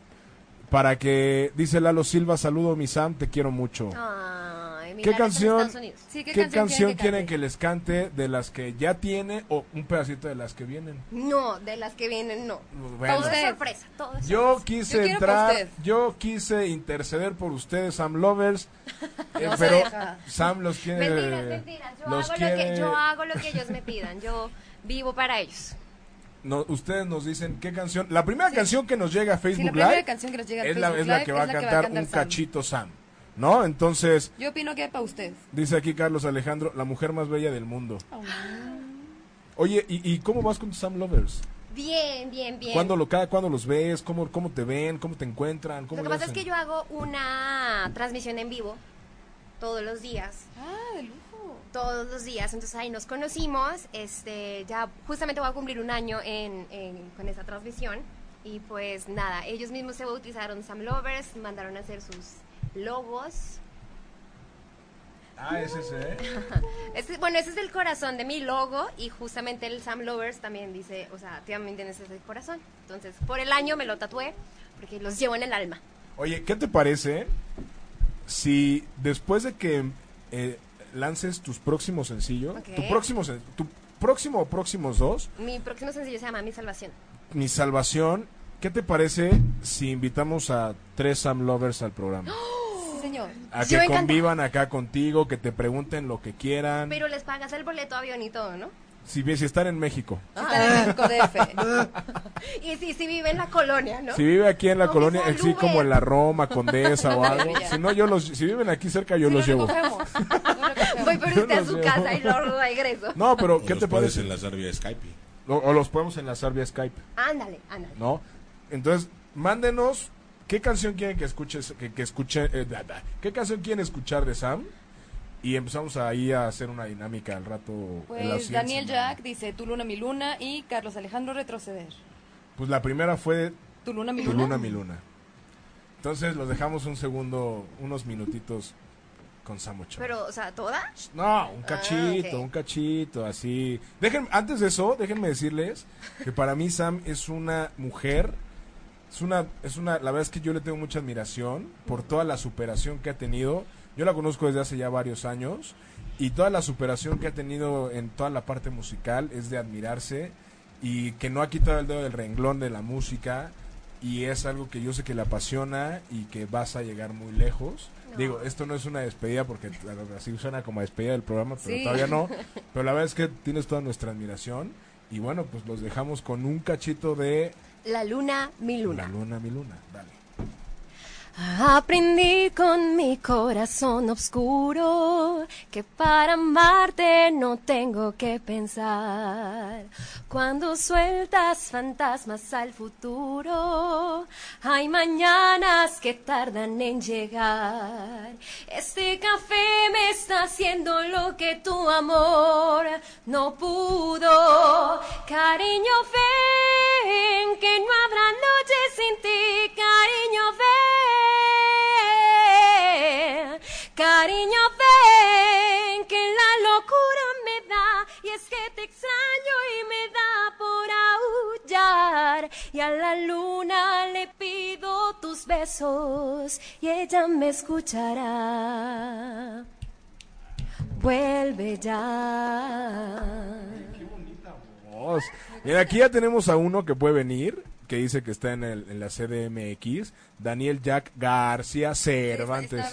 Para que, dice Lalo Silva, saludo mi Sam, te quiero mucho. Ay, mi ¿Qué canción? Estados Unidos. Sí, ¿Qué, ¿qué, canción, quieren cante? que les cante de las que ya tiene o un pedacito de las que vienen? No, de las que vienen, no. Bueno, Todo es sorpresa, todo es yo sorpresa. quise Yo entrar, yo quise interceder por ustedes, Sam Lovers, eh, No pero. Sam los quiere... Mentiras, mentiras. Yo los hago, quiere- lo que, yo hago lo que ellos me pidan. Yo vivo para ellos. no, ustedes nos dicen qué canción. La primera canción que nos llega a Sí, Facebook la primera Live canción que nos llega es, la, es la que va a es la que cantar cantar un Sam. cachito Sam, ¿no? Entonces, Yo opino que para usted. dice aquí Carlos Alejandro, la mujer más bella del mundo. Oye, ¿y, y cómo vas con tus Sam Lovers? Bien, bien, bien. ¿Cuándo lo, cada cuándo los ves? ¿Cómo, ¿Cómo te ven? ¿Cómo te encuentran? ¿Cómo Lo que pasa es que yo hago una transmisión en vivo todos los días. Ah, de lujo. Todos los días, entonces ahí nos conocimos. Este, ya justamente voy a cumplir un año en, en- con esa transmisión. Y pues nada, ellos mismos se bautizaron Sam Lovers, mandaron a hacer sus logos. Ah, es ese, ¿eh? Este- bueno, ese es el corazón de mi logo y justamente el Sam Lovers también dice, o sea, también ese es el corazón. Entonces, por el año me lo tatué porque los llevo en el alma. Oye, ¿qué te parece si después de que eh, lances tus próximos sencillos, tu próximo, tu próximo o próximos dos, Mi próximo sencillo se llama Mi Salvación. Mi Salvación, ¿qué te parece si invitamos a tres Sam Lovers al programa? Sí, señor. A que convivan acá contigo, que te pregunten lo que quieran. Pero les pagas el boleto avión y todo, ¿no? Si, si están en México. En México DF. Y si, si vive en la colonia, ¿no? Si vive aquí en la No, colonia, así como en la Roma, Condesa o algo. Si no, yo los, si viven aquí cerca, yo los lo llevo. Lo. Voy por usted a su llevo. casa y lo regreso. No, pero O ¿qué los te puedes parece? enlazar vía Skype. O, o los podemos enlazar vía Skype, Ándale, ándale. ¿no? Entonces, mándenos qué canción quieren que escuches, que, que escuche, eh, da, da. qué canción quieren escuchar de Sam y empezamos ahí a hacer una dinámica al rato. en la Pues Daniel semana. Jack dice Tu luna, mi luna. Y Carlos Alejandro retroceder. Pues la primera fue Tu luna, mi Tu luna. luna, mi luna. Entonces los dejamos un segundo, unos minutitos con Sam Ochoa. Pero, o sea, ¿toda? No, un cachito, Ah, ok. un cachito, así. Dejen, antes de eso, déjenme decirles que para mí Sam es una mujer, es una, es una, la verdad es que yo le tengo mucha admiración por toda la superación que ha tenido. Yo la conozco desde hace ya varios años y toda la superación que ha tenido en toda la parte musical es de admirarse y que no ha quitado el dedo del renglón de la música y es algo que yo sé que le apasiona y que vas a llegar muy lejos. No. Digo, esto no es una despedida porque así suena como despedida del programa, pero Sí. todavía no. Pero la verdad es que tienes toda nuestra admiración y bueno, pues los dejamos con un cachito de La luna, mi La luna. luna, mi luna. Dale. Aprendí con mi corazón oscuro que para amarte no tengo que pensar. Cuando sueltas fantasmas al futuro, hay mañanas que tardan en llegar. Este café me está haciendo lo que tu amor no pudo. Cariño, ven que no habrá noche sin ti. Cariño, ven. Cariño, ven, que la locura me da, y es que te extraño y me da por aullar. Y a la luna le pido tus besos, y ella me escuchará. Vuelve ya. Qué bonita voz. Mira, aquí ya tenemos a uno que puede venir que dice que está en, el, en la CDMX, Daniel Jack García Cervantes.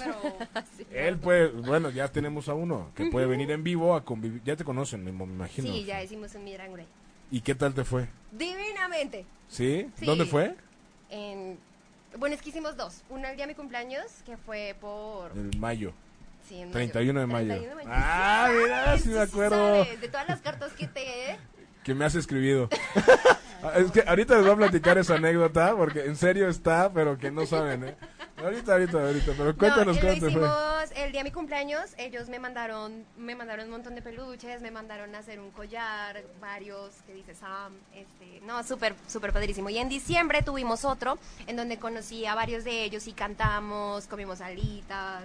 Él puede, bueno, ya tenemos a uno que puede venir en vivo a convivir. Ya te conocen, me, me imagino. Sí, ya hicimos un. ¿Y qué tal te fue? Divinamente. ¿Sí? Sí. ¿Dónde fue? En, bueno, es que hicimos dos. Uno el día de mi cumpleaños, que fue por... En mayo. Sí, en 31 de mayo. 31 de mayo. Ah, mira, sí me acuerdo. sabes, de todas las cartas que te... Que me has escribido. es que ahorita les voy a platicar esa anécdota porque en serio está, pero que no saben, ¿eh? Ahorita, ahorita, ahorita. Pero cuéntanos no, cómo te fue. el día de mi cumpleaños. Ellos me mandaron, me mandaron un montón de peluches, me mandaron a hacer un collar, varios que dice Sam. Este, no, súper, súper padrísimo. Y en diciembre tuvimos otro en donde conocí a varios de ellos y cantamos, comimos alitas.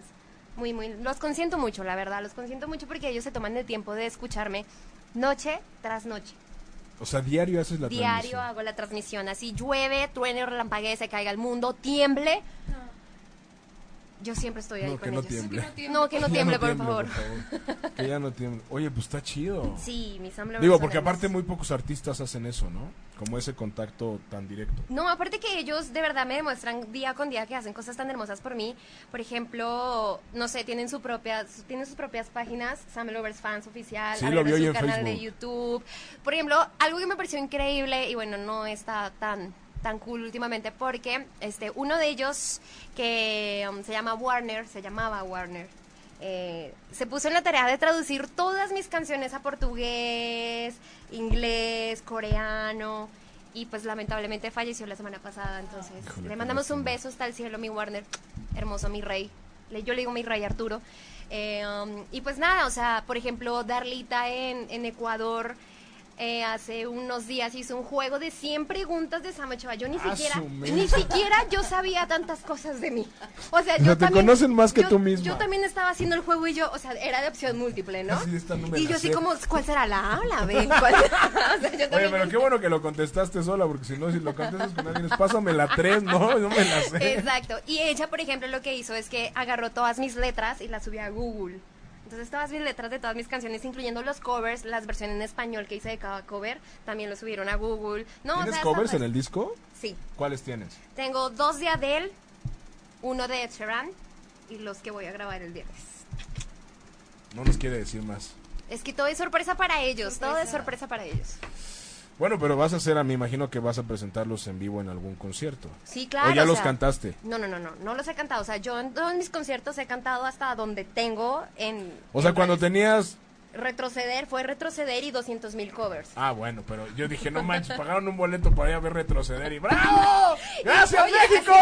Muy, muy, los consiento mucho, la verdad, los consiento mucho porque ellos se toman el tiempo de escucharme noche tras noche. O sea, diario haces la Diario transmisión. hago la transmisión. Así llueve, truene, relampaguee, se caiga el mundo, tiemble. Yo siempre estoy ahí No, con que no ellos. tiemble. No tiemble. No, que no tiemble, por tiemble, favor. favor. Que ya no tiemble. Oye, pues está chido. Sí, mis Digo, porque aparte muy pocos artistas hacen eso, ¿no? Como ese contacto tan directo. No, aparte que ellos de verdad me demuestran día con día que hacen cosas tan hermosas por mí. Por ejemplo, no sé, tienen su propia, su- tienen sus propias páginas, Sam Lovers Fans oficial, Sí, lo su canal de. YouTube. Por ejemplo, algo que me pareció increíble y bueno, no está tan tan cool últimamente porque este uno de ellos que um, se llama Warner, se llamaba Warner. Eh, se puso en la tarea de traducir todas mis canciones a portugués, inglés, coreano y pues lamentablemente falleció la semana pasada, entonces le mandamos un beso hasta el cielo, mi Warner, hermoso mi rey. Yo le digo mi rey Arturo. Eh, um, y pues nada, o sea, por ejemplo, Darlita en, en Ecuador eh, hace unos días hizo un juego de 100 preguntas de Sam Ochoa. Yo ni Ah, siquiera, ni siquiera yo sabía tantas cosas de mí. O sea, yo te también, conocen más que yo- tú misma. Yo también estaba haciendo el juego y yo, o sea, era de opción múltiple, ¿no? Así, esta no y yo así como, ¿cuál será la A o la B? ¿Cuál? o sea, yo Oye, pero qué bueno que lo contestaste sola, porque si no, si lo contestas con alguien, es, pásame la 3, no, no me la sé. Exacto. Y ella, por ejemplo, lo que hizo es que agarró todas mis letras y las subió a Google. Entonces todas mis letras de todas mis canciones, incluyendo los covers, las versiones en español que hice de cada cover, también lo subieron a Google. No, o ¿Tienes sea, covers en el disco? Sí. ¿Cuáles tienes? Tengo dos de Adele, uno de Ed Sheeran y los que voy a grabar el viernes. No nos quiere decir más. Es que todo es sorpresa para ellos, todo es Sorpresa. sorpresa para ellos. Bueno, pero vas a hacer, me imagino que vas a presentarlos en vivo en algún concierto. Sí, claro. o ya los sea, cantaste. No, no, no, no, no los he cantado. O sea, yo en todos mis conciertos he cantado hasta donde tengo en... O sea, en cuando redes. tenías... Retroceder, fue retroceder y 200 mil covers. Ah, bueno, pero yo dije, no manches, pagaron un boleto para ir a ver retroceder y ¡bravo! ¡Gracias, México!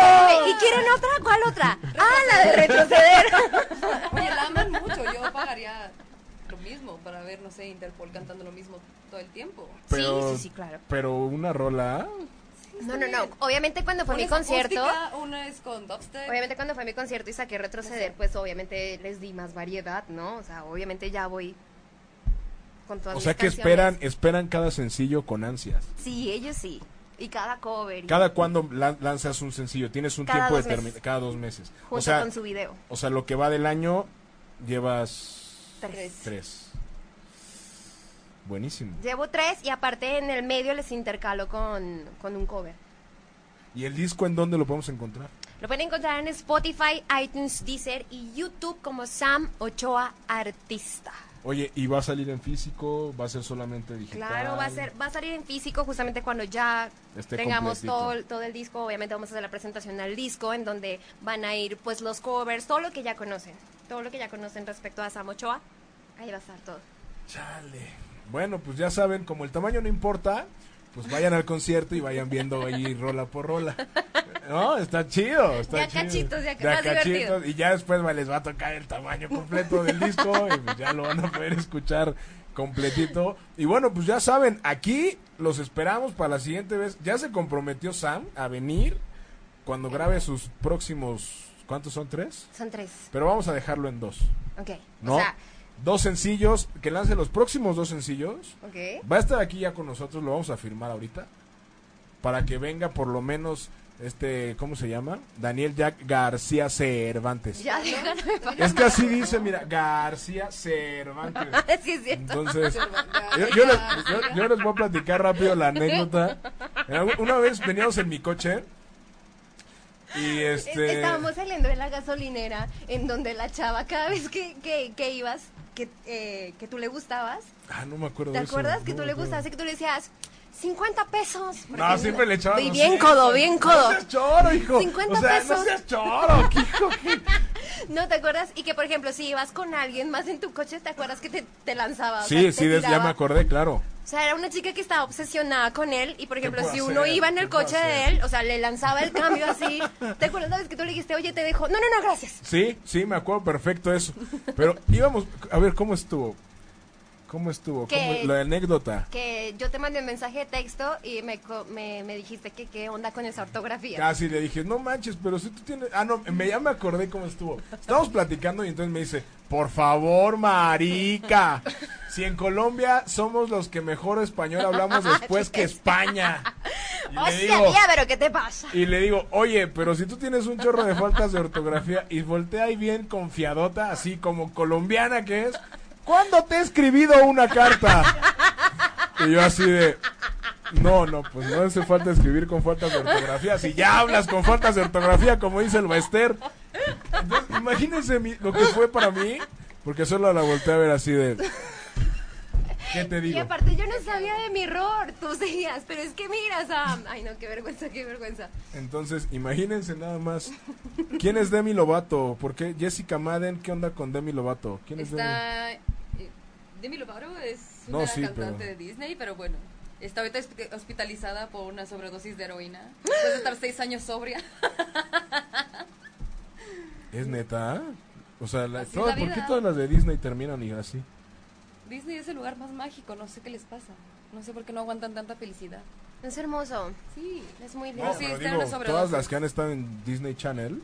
¿Y quieren otra? ¿Cuál otra? Ah, la de retroceder. Oye, la aman mucho. Yo pagaría mismo para ver, no sé, Interpol cantando lo mismo todo el tiempo. Pero, Sí, sí, sí, claro. Pero una rola... No, no, no. Obviamente cuando fue Una mi es concierto, acústica, una es con dubstep. obviamente cuando fue mi concierto y saqué retroceder, pues obviamente les di más variedad, ¿no? O sea, obviamente ya voy con todas O mis sea que canciones. esperan, esperan cada sencillo con ansias. Sí, ellos sí. Y cada cover. y- ¿Cada cuándo lan- lanzas un sencillo? ¿Tienes un Cada tiempo determinado? Cada dos meses. junto O sea, con su video. o sea, lo que va del año llevas Tres. tres. Buenísimo. Llevo tres y aparte en el medio les intercalo con, con un cover. ¿Y el disco en dónde lo podemos encontrar? Lo pueden encontrar en Spotify, iTunes, Deezer y YouTube como Sam Ochoa Artista. Oye, ¿y va a salir en físico? ¿Va a ser solamente digital? Claro, va a ser, va a salir en físico justamente cuando ya Esté tengamos todo, el- todo el disco. Obviamente vamos a hacer la presentación al disco en donde van a ir pues los covers, todo lo que ya conocen, todo lo que ya conocen respecto a Sam Ochoa. Ahí va a estar todo. Chale. Bueno, pues ya saben, como el tamaño no importa, pues vayan al concierto y vayan viendo ahí rola por rola. No, está chido, está De a chido. cachitos, de a- De más cachitos, divertido. Y ya después va, les va a tocar el tamaño completo del disco y pues ya lo van a poder escuchar completito. Y bueno, pues ya saben, aquí los esperamos para la siguiente vez. Ya se comprometió Sam a venir cuando grabe sus próximos, ¿cuántos son? ¿Tres? Son tres. Pero vamos a dejarlo en dos. Ok. ¿No? O sea, Dos sencillos, que lance los próximos dos sencillos. ok. Va a estar aquí ya con nosotros, lo vamos a firmar ahorita. para que venga por lo menos este, ¿cómo se llama? Daniel Jack García Cervantes. Ya, déjame Es que así dice, mira, García Cervantes. Sí, es cierto. Entonces, yo, yo les, yo- yo les voy a platicar rápido la anécdota. Algún- Una vez veníamos en mi coche y este... Estábamos saliendo de la gasolinera en donde la chava, cada vez que, que, que ibas, que, eh, que tú le gustabas, Ah, no me acuerdo ¿te de eso, acuerdas? no que tú le gustabas y que tú le decías 50 pesos. No, siempre le echaba Y bien codo, bien No codo. seas choro, hijo. 50 o sea, pesos. no seas choro, hijo. ¿No te acuerdas? Y que, por ejemplo, si ibas con alguien más en tu coche, ¿te acuerdas que te, te lanzaba? O Sí, sea, sí, des- ya me acordé, claro. O sea, era una chica que estaba obsesionada con él y, por ejemplo, si uno iba en ¿Qué el coche de él, o sea, le lanzaba el cambio así. ¿Te acuerdas la vez que tú le dijiste, oye, te dejo? No, no, no, gracias. Sí, sí, me acuerdo perfecto eso. Pero íbamos, a ver, ¿cómo estuvo? ¿Cómo estuvo? Que- ¿Cómo- la anécdota. Que yo te mandé un mensaje de texto y me, me, me dijiste que qué onda con esa ortografía. Casi le dije, no manches, pero si tú tienes... Ah, no, me, ya me acordé cómo estuvo. Estábamos platicando y entonces me dice, por favor, marica, si en Colombia somos los que mejor español hablamos después que España. Y O le digo, tía, pero ¿qué te pasa? y le digo, oye, pero si tú tienes un chorro de faltas de ortografía y voltea ahí bien confiadota, así como colombiana que es, ¿cuándo te he escribido una carta? Y yo así de, no, no, pues no hace falta escribir con faltas de ortografía. Si ya hablas con faltas de ortografía, como dice el Bester. Entonces, imagínense mi- lo que fue para mí, porque solo la volteé a ver así de, ¿qué te Y digo? aparte yo no sabía de mi error, tú seguías, pero es que mira, Sam. Ay, no, qué vergüenza, qué vergüenza. Entonces, imagínense nada más. ¿Quién es Demi Lovato? ¿Por qué? Jessica Madden, ¿qué onda con Demi Lovato? ¿Quién es Demi? Demi Lovato es No, una sí, cantante pero- de Disney, pero bueno. Está ahorita hospi- hospitalizada por una sobredosis de heroína. Después de estar seis años sobria. ¿Es neta? O sea, la- la ¿por qué todas las de Disney terminan y así? Disney es el lugar más mágico, no sé qué les pasa. No sé por qué no aguantan tanta felicidad. Es hermoso, Sí. es muy lindo. No, sí, digo, todas las que han estado en Disney Channel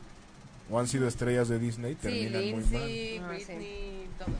o han sido estrellas de Disney Sí, terminan muy mal. Lindsay, Ah, Britney, todos.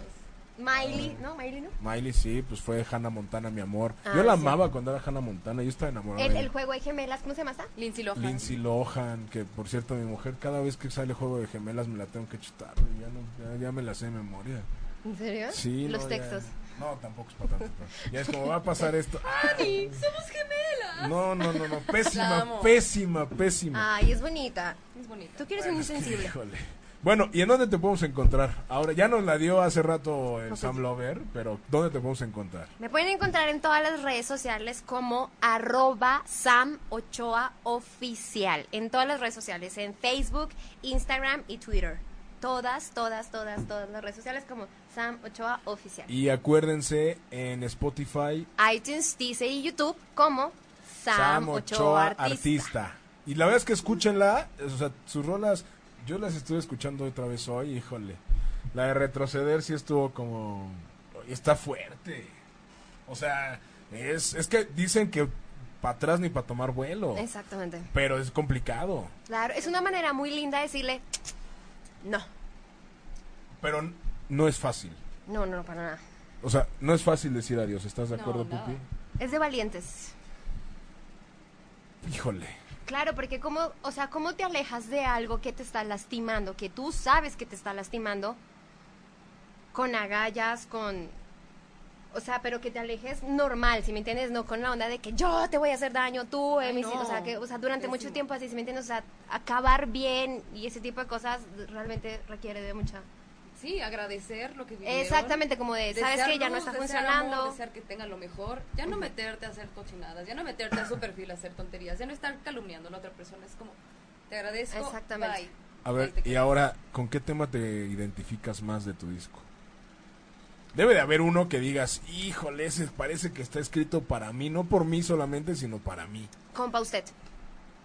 Miley, ¿no? Miley, ¿no? Miley sí, pues fue Hannah Montana, mi amor. Ah, Yo la sí. amaba cuando era Hannah Montana, yo estaba enamorado El, de el juego de gemelas, ¿cómo se llama esta? Lindsay Lohan. Lindsay Lohan, que por cierto mi mujer cada vez que sale juego de gemelas me la tengo que chutar, y ya, no, ya, ya me la sé de memoria. ¿En serio? Sí, Los no, ya- textos. no, tampoco es para tanto. pero Ya es como va a pasar esto. ¡Ani! ¡Somos gemelas! No, no, no, no, pésima, pésima, pésima. Ay, es bonita. Es bonito. Tú quieres Bueno, un insensible. híjole. Bueno, ¿y en dónde te podemos encontrar? Ahora, ya nos la dio hace rato el Sam Lover, pero ¿dónde te podemos encontrar? Me pueden encontrar en todas las redes sociales como arroba Sam Ochoa Oficial. En todas las redes sociales, en Facebook, Instagram y Twitter. Todas, todas, todas, todas las redes sociales como Sam Ochoa Oficial. Y acuérdense en Spotify, iTunes, Deezer y YouTube como Sam, Ochoa, Artista. Y la verdad es que escúchenla, o sea, sus rolas, yo las estuve escuchando otra vez hoy, híjole. La de retroceder sí estuvo como... Está fuerte. O sea, es, es que dicen que para atrás ni para tomar vuelo. Exactamente. Pero es complicado. Claro, es una manera muy linda de decirle no. Pero no es fácil. No, no, no, para nada. O sea, no es fácil decir adiós. ¿Estás de No, acuerdo, nada. Pupi? Es de valientes. Híjole. Claro, porque como, o sea, ¿cómo te alejas de algo que te está lastimando, que tú sabes que te está lastimando, con agallas, con, o sea, pero que te alejes normal, si me entiendes, no con la onda de que yo te voy a hacer daño, tú, eh, Ay, mis- no. o sea, que, o sea, durante mucho tiempo así, si me entiendes, o sea, acabar bien y ese tipo de cosas realmente requiere de mucha. Sí, agradecer lo que vivieron. Exactamente, como de, sabes que ya no está funcionando. amor, desear que tengan lo mejor. Ya no meterte a hacer cochinadas, ya no meterte a su perfil a hacer tonterías, ya no estar calumniando a la otra persona. Es como, te agradezco. Exactamente. Bye. A ver, y ahora, ¿con qué tema te identificas más de tu disco? Debe de haber uno que digas, híjole, ese parece que está escrito para mí, no por mí solamente, sino para mí. Compa usted.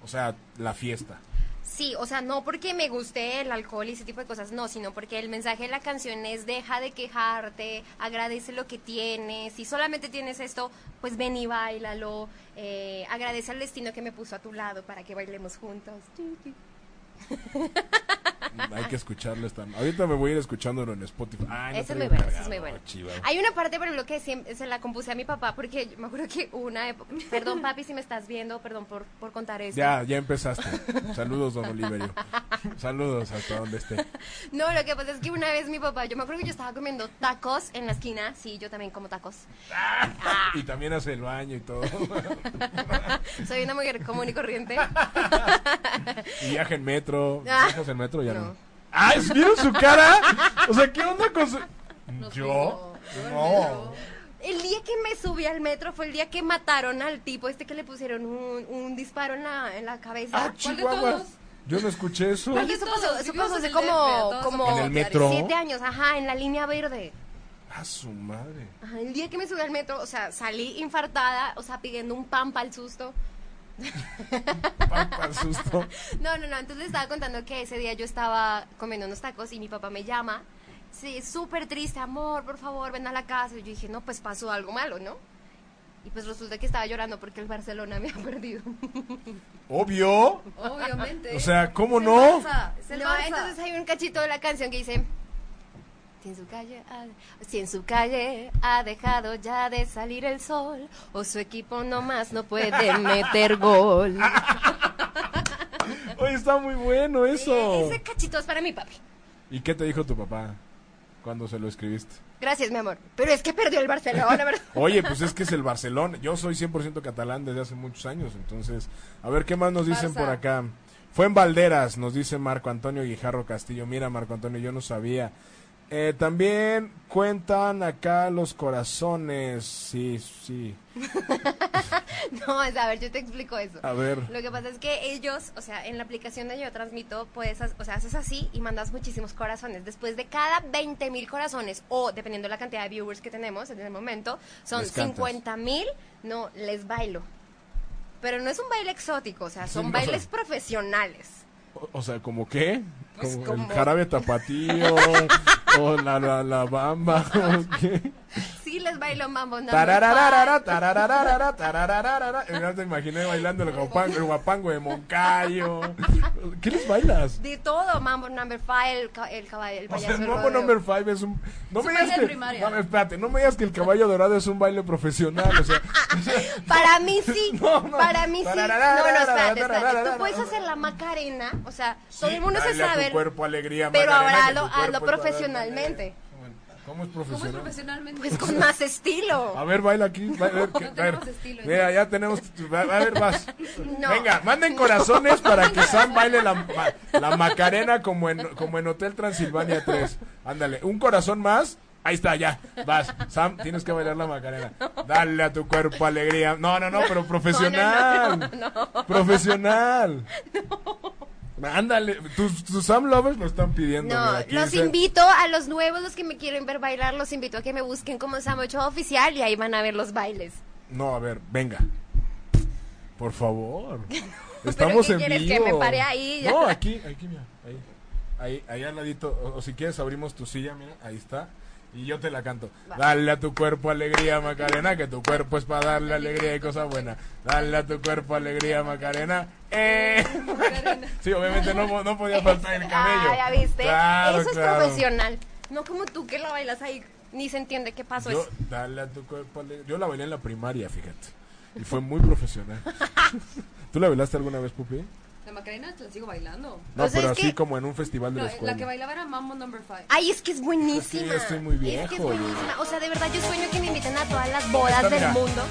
O sea, la fiesta. Sí, o sea, no porque me guste el alcohol y ese tipo de cosas, no, sino porque el mensaje de la canción es deja de quejarte, agradece lo que tienes, si solamente tienes esto, pues ven y bailalo, eh, agradece al destino que me puso a tu lado para que bailemos juntos. Hay que escucharlo esta Ahorita me voy a ir escuchándolo en Spotify. Ay, no Ese es muy bueno, cargado, es muy bueno. chiva. Hay una parte, por ejemplo, que siempre se la compuse a mi papá porque yo me acuerdo que una época... Perdón, papi, si me estás viendo, perdón por, por contar esto. Ya, ya empezaste. Saludos, don Oliverio. Saludos hasta donde esté. No, lo que pasa es que una vez mi papá, yo me acuerdo que yo estaba comiendo tacos en la esquina. Sí, yo también como tacos. Y también hace el baño y todo. Soy una mujer común y corriente. Y viaja en metro. Ah. ¿Viajas en metro? Ya no. ¡Ah! ¿Vieron su cara? O sea, ¿qué onda con su...? Nos ¿Yo? No. El día que me subí al metro fue el día que mataron al tipo este que le pusieron un, un disparo en la, en la cabeza. ¡Ah, ¿Cuál de Chihuahua! Yo no escuché eso. ¿Cuál de Eso pasó, eso pasó en hace como, como ¿En el metro? siete años, ajá, en la línea verde. ¡A su madre! Ajá, el día que me subí al metro, o sea, salí infartada, o sea, pidiendo un pan para el susto. Para susto. No, no, no, entonces le estaba contando que ese día yo estaba comiendo unos tacos y mi papá me llama. Sí, súper triste, amor, por favor, ven a la casa. Y yo dije, no, pues pasó algo malo, ¿no? Y pues resulta que estaba llorando porque el Barcelona me ha perdido. Obvio. Obviamente. O sea, ¿cómo Es el no? Barça, es el No, Barça. entonces hay un cachito de la canción que dice... Si en su calle ha, si en su calle ha dejado ya de salir el sol o su equipo nomás no puede meter gol. Oye, está muy bueno eso. Ese cachito es para mi papi. ¿Y qué te dijo tu papá cuando se lo escribiste? Gracias, mi amor. Pero es que perdió el Barcelona, ¿verdad? Oye, pues es que es el Barcelona. Yo soy 100% catalán desde hace muchos años. Entonces, a ver qué más nos dicen Barça. por acá. Fue en Valderas, nos dice Marco Antonio Guijarro Castillo. Mira, Marco Antonio, yo no sabía. Eh, también cuentan acá los corazones. Sí, sí. No, a ver, yo te explico eso. A ver. Lo que pasa es que ellos, o sea, en la aplicación de Yo Transmito, puedes, o sea, haces así y mandas muchísimos corazones. Después de cada 20 mil corazones, o dependiendo de la cantidad de viewers que tenemos en el momento, son Les cantas. 50 mil, no, les bailo. Pero no es un baile exótico, o sea, son Sí, bailes profesionales. O, o sea, ¿como qué? Pues como, como- el jarabe tapatío o la, la, la bamba o qué. Sí, les bailo mambo number Tarararara, five. tarararara, tarararara. Ya te imaginé bailando el guapango, el guapango de Moncayo. ¿Qué les bailas? De todo, mambo number five, el, el caballo, el O payaso sea, del Mambo. Number 5 es un... No Es me digas que... No, espérate, no me digas que el caballo dorado es un baile profesional, o sea... Para mí sí, No, no. para mí sí. No, no, espérate, espérate. Tú puedes hacer la macarena, o sea, todo el mundo se sabe, cuerpo alegría, pero ahora hazlo, para profesionalmente. ¿Cómo es ¿Cómo es profesional? profesionalmente? Pues con más estilo. A ver, baila aquí. va- A ver, que- No a ver. tenemos estilo, Mira, ya tenemos. A ver, vas. No. Venga, manden corazones para que Sam baile la, ma- la Macarena como en, como en Hotel Transilvania 3. Ándale, un corazón más. Ahí está, ya. Vas. Sam, tienes que bailar la Macarena. Dale a tu cuerpo alegría. No, no, no, pero profesional. Profesional. Ándale, tus, tus Sam Lovers lo están pidiendo. No, mira, los invito a los nuevos, los que me quieren ver bailar, los invito a que me busquen como Show Oficial y ahí van a ver los bailes. No, a ver, venga. Por favor. Estamos qué en quieres, vivo. que me pare ahí? No, aquí, aquí, mira. Ahí, ahí, ahí al ladito. O, o si quieres abrimos tu silla, mira. Ahí está. Y yo te la canto. Dale a tu cuerpo alegría, Macarena, que tu cuerpo es para darle alegría y cosas buenas. Dale a tu cuerpo alegría, Macarena. Eh. Sí, obviamente no, no podía faltar el cabello. Ah, ya viste. Claro, Eso es claro. profesional. No como tú que la bailas ahí, ni se entiende qué pasó. Yo, Es- dale a tu cuerpo alegría. Yo la bailé en la primaria, fíjate. Y fue muy profesional. ¿Tú la bailaste alguna vez, Pupi? La Macarena te la sigo bailando. No, O sea, pero así que- como en un festival de No, la escuela. la que bailaba era Mambo Number 5. Ay, es que es buenísima. Ya estoy muy Es que viejo, es buenísima. O sea, de verdad, yo sueño que me inviten a todas las bodas del mira. mundo.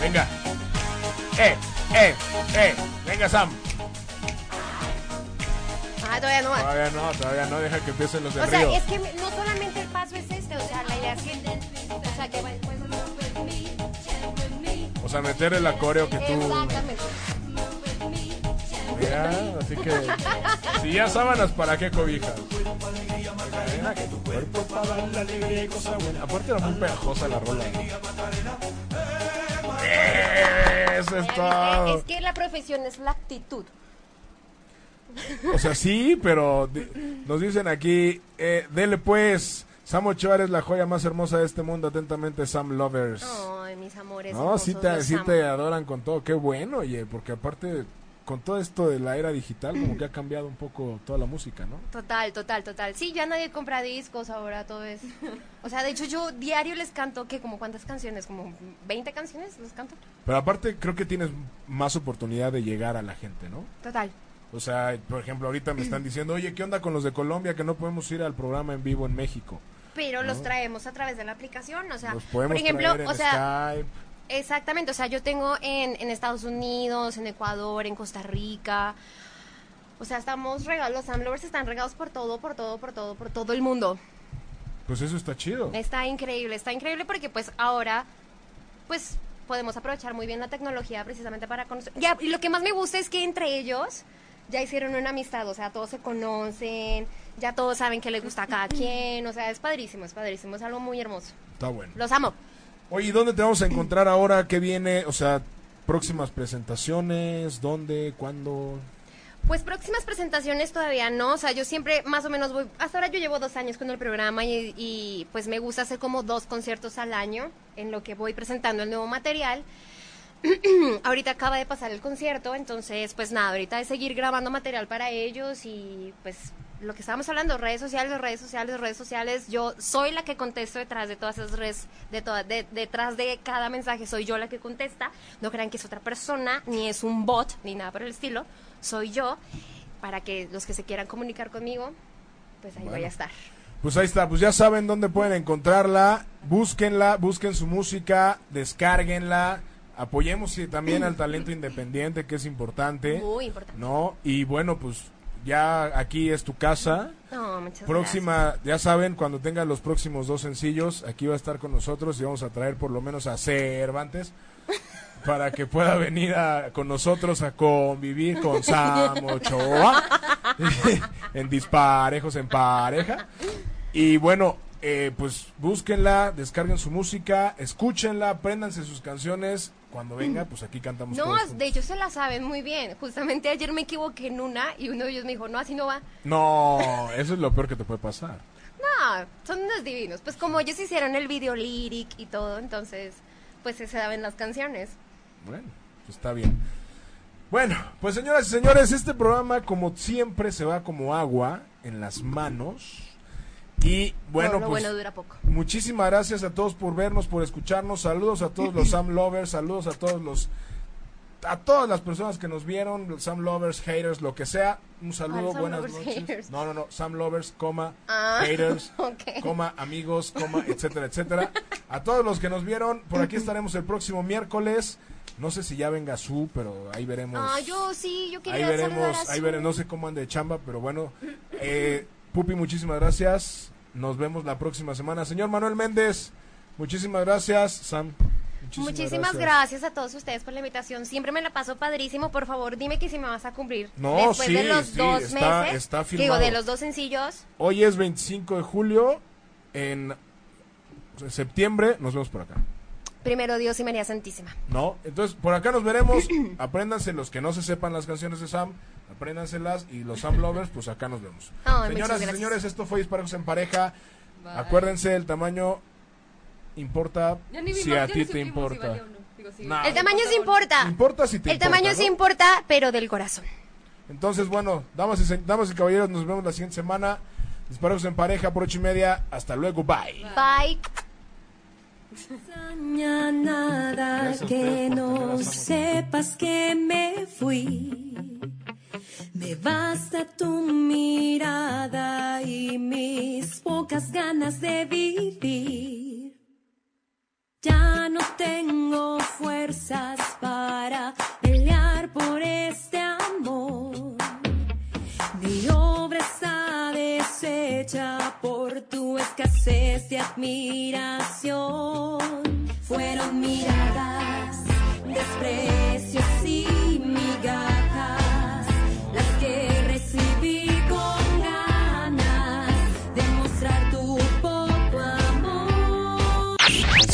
Venga. Eh, eh, eh. Venga, Sam. Ah, todavía no va. Todavía no, todavía no. Deja que empiecen los del O sea, río. es que no solamente el paso es este, o sea, la idea es que... O sea, que... O sea, meterle el coreo que tú... Exactamente. Así que... Si ya sábanas, ¿para qué cobijas? Macarena, que tu cuerpo es para dar la alegría y. Aparte era muy pegajosa la rola. Eso es todo. Es que la profesión es la actitud. O sea, sí, pero nos dicen aquí, eh, dele pues, Sam Ochoa es la joya más hermosa de este mundo, atentamente Sam Lovers. Ay, mis amores. no, sí te, sí te adoran con todo, qué bueno, oye, porque aparte con todo esto de la era digital, como que ha cambiado un poco toda la música, ¿no? Total, total, total. Sí, ya nadie compra discos ahora, todo es... O sea, de hecho yo diario les canto, que como cuántas canciones, como 20 canciones les canto. Pero aparte creo que tienes más oportunidad de llegar a la gente, ¿no? Total. O sea, por ejemplo, ahorita me están diciendo, oye, ¿qué onda con los de Colombia que no podemos ir al programa en vivo en México? Pero los traemos a través de la aplicación, o sea, Los podemos por ejemplo, traer en o sea, Skype. Exactamente, o sea, yo tengo en, en Estados Unidos, en Ecuador, en Costa Rica. O sea, estamos regados, los Sam Lovers están regados por todo, por todo, por todo, por todo el mundo. Pues eso está chido. Está increíble, está increíble porque pues ahora, pues podemos aprovechar muy bien la tecnología precisamente para conocer. Ya, y lo que más me gusta es que entre ellos ya hicieron una amistad, o sea, todos se conocen, ya todos saben que les gusta a cada quien, o sea, es padrísimo, es padrísimo, es algo muy hermoso. Está bueno. Los amo. Oye, ¿y dónde te vamos a encontrar ahora? ¿Qué viene? O sea, próximas presentaciones, ¿dónde? ¿Cuándo? Pues próximas presentaciones todavía no, o sea, yo siempre más o menos voy, hasta ahora yo llevo dos años con el programa y, y, pues me gusta hacer como dos conciertos al año en lo que voy presentando el nuevo material. ahorita acaba de pasar el concierto, entonces pues nada, ahorita es seguir grabando material para ellos y pues lo que estábamos hablando, redes sociales, redes sociales, redes sociales, yo soy la que contesto detrás de todas esas redes, de todas, de- detrás de cada mensaje soy yo la que contesta, no crean que es otra persona, ni es un bot, ni nada por el estilo, soy yo, para que los que se quieran comunicar conmigo, pues ahí voy a estar. Pues ahí está, pues ya saben dónde pueden encontrarla, búsquenla, busquen su música, descárguenla, apoyemos también al talento independiente que es importante, Muy importante. ¿no? Y bueno, pues ya aquí es tu casa. No, muchas Próxima, ya saben, cuando tengan los próximos dos sencillos, aquí va a estar con nosotros y vamos a traer por lo menos a Cervantes para que pueda venir a- con nosotros a convivir con Sam Ochoa en disparejos en pareja. Y bueno, eh, pues búsquenla, descarguen su música, escúchenla, apréndanse sus canciones. Cuando venga, pues aquí cantamos No, todos de hecho se la saben muy bien. Justamente ayer me equivoqué en una y uno de ellos me dijo, no, así no va. No, eso es lo peor que te puede pasar. No, son unos divinos. Pues como ellos hicieron el video lyric y todo, entonces pues se saben las canciones. Bueno, pues está bien. Bueno, pues señoras y señores, este programa como siempre se va como agua en las manos. Y bueno, Todo lo pues bueno dura poco. muchísimas gracias a todos por vernos, por escucharnos. Saludos a todos los Sam Lovers, saludos a todos los a todas las personas que nos vieron, los Sam Lovers, haters, lo que sea. Un saludo, Ah, buenas Lovers, noches. haters. No, no, no, Sam Lovers, coma, Ah, haters, coma, amigos, coma, etcétera, etcétera. A todos los que nos vieron, por aquí estaremos el próximo miércoles. No sé si ya venga su, pero ahí veremos. Ah, yo sí, yo ahí quería saludar veremos, a ahí veremos, no sé cómo ande de chamba, pero bueno. Eh, Pupi, muchísimas gracias. Nos vemos la próxima semana. Señor Manuel Méndez, muchísimas gracias. Sam, muchísimas, Muchísimas gracias. a todos ustedes por la invitación. Siempre me la paso padrísimo. Por favor, dime que si me vas a cumplir. No, Después sí, de los sí, dos está- meses. está Digo, de los dos sencillos. Hoy es 25 de julio. En septiembre nos vemos por acá. Primero Dios y María Santísima. ¿No? Entonces, por acá nos veremos. Apréndanse los que no se sepan las canciones de Sam. Apréndanselas. Y los Sam Lovers, pues acá nos vemos. Muchas Señoras y señores, esto fue Disparos en Pareja. Bye. Acuérdense, el tamaño importa si a ti te si importa. Digo. Nah. El tamaño sí importa. Importa si te El importa, tamaño ¿no? sí importa, pero del corazón. Entonces, bueno, damas y, damas y caballeros, nos vemos la siguiente semana. Disparos en pareja por ocho y media. Hasta luego, bye. Bye. nada que no sepas que me fui. Me basta tu mirada y mis pocas ganas de vivir. Ya no tengo fuerzas para pelear por este amor. Mi obra está deshecha por tu escasez de admiración. Fueron miradas, desprecios y migajas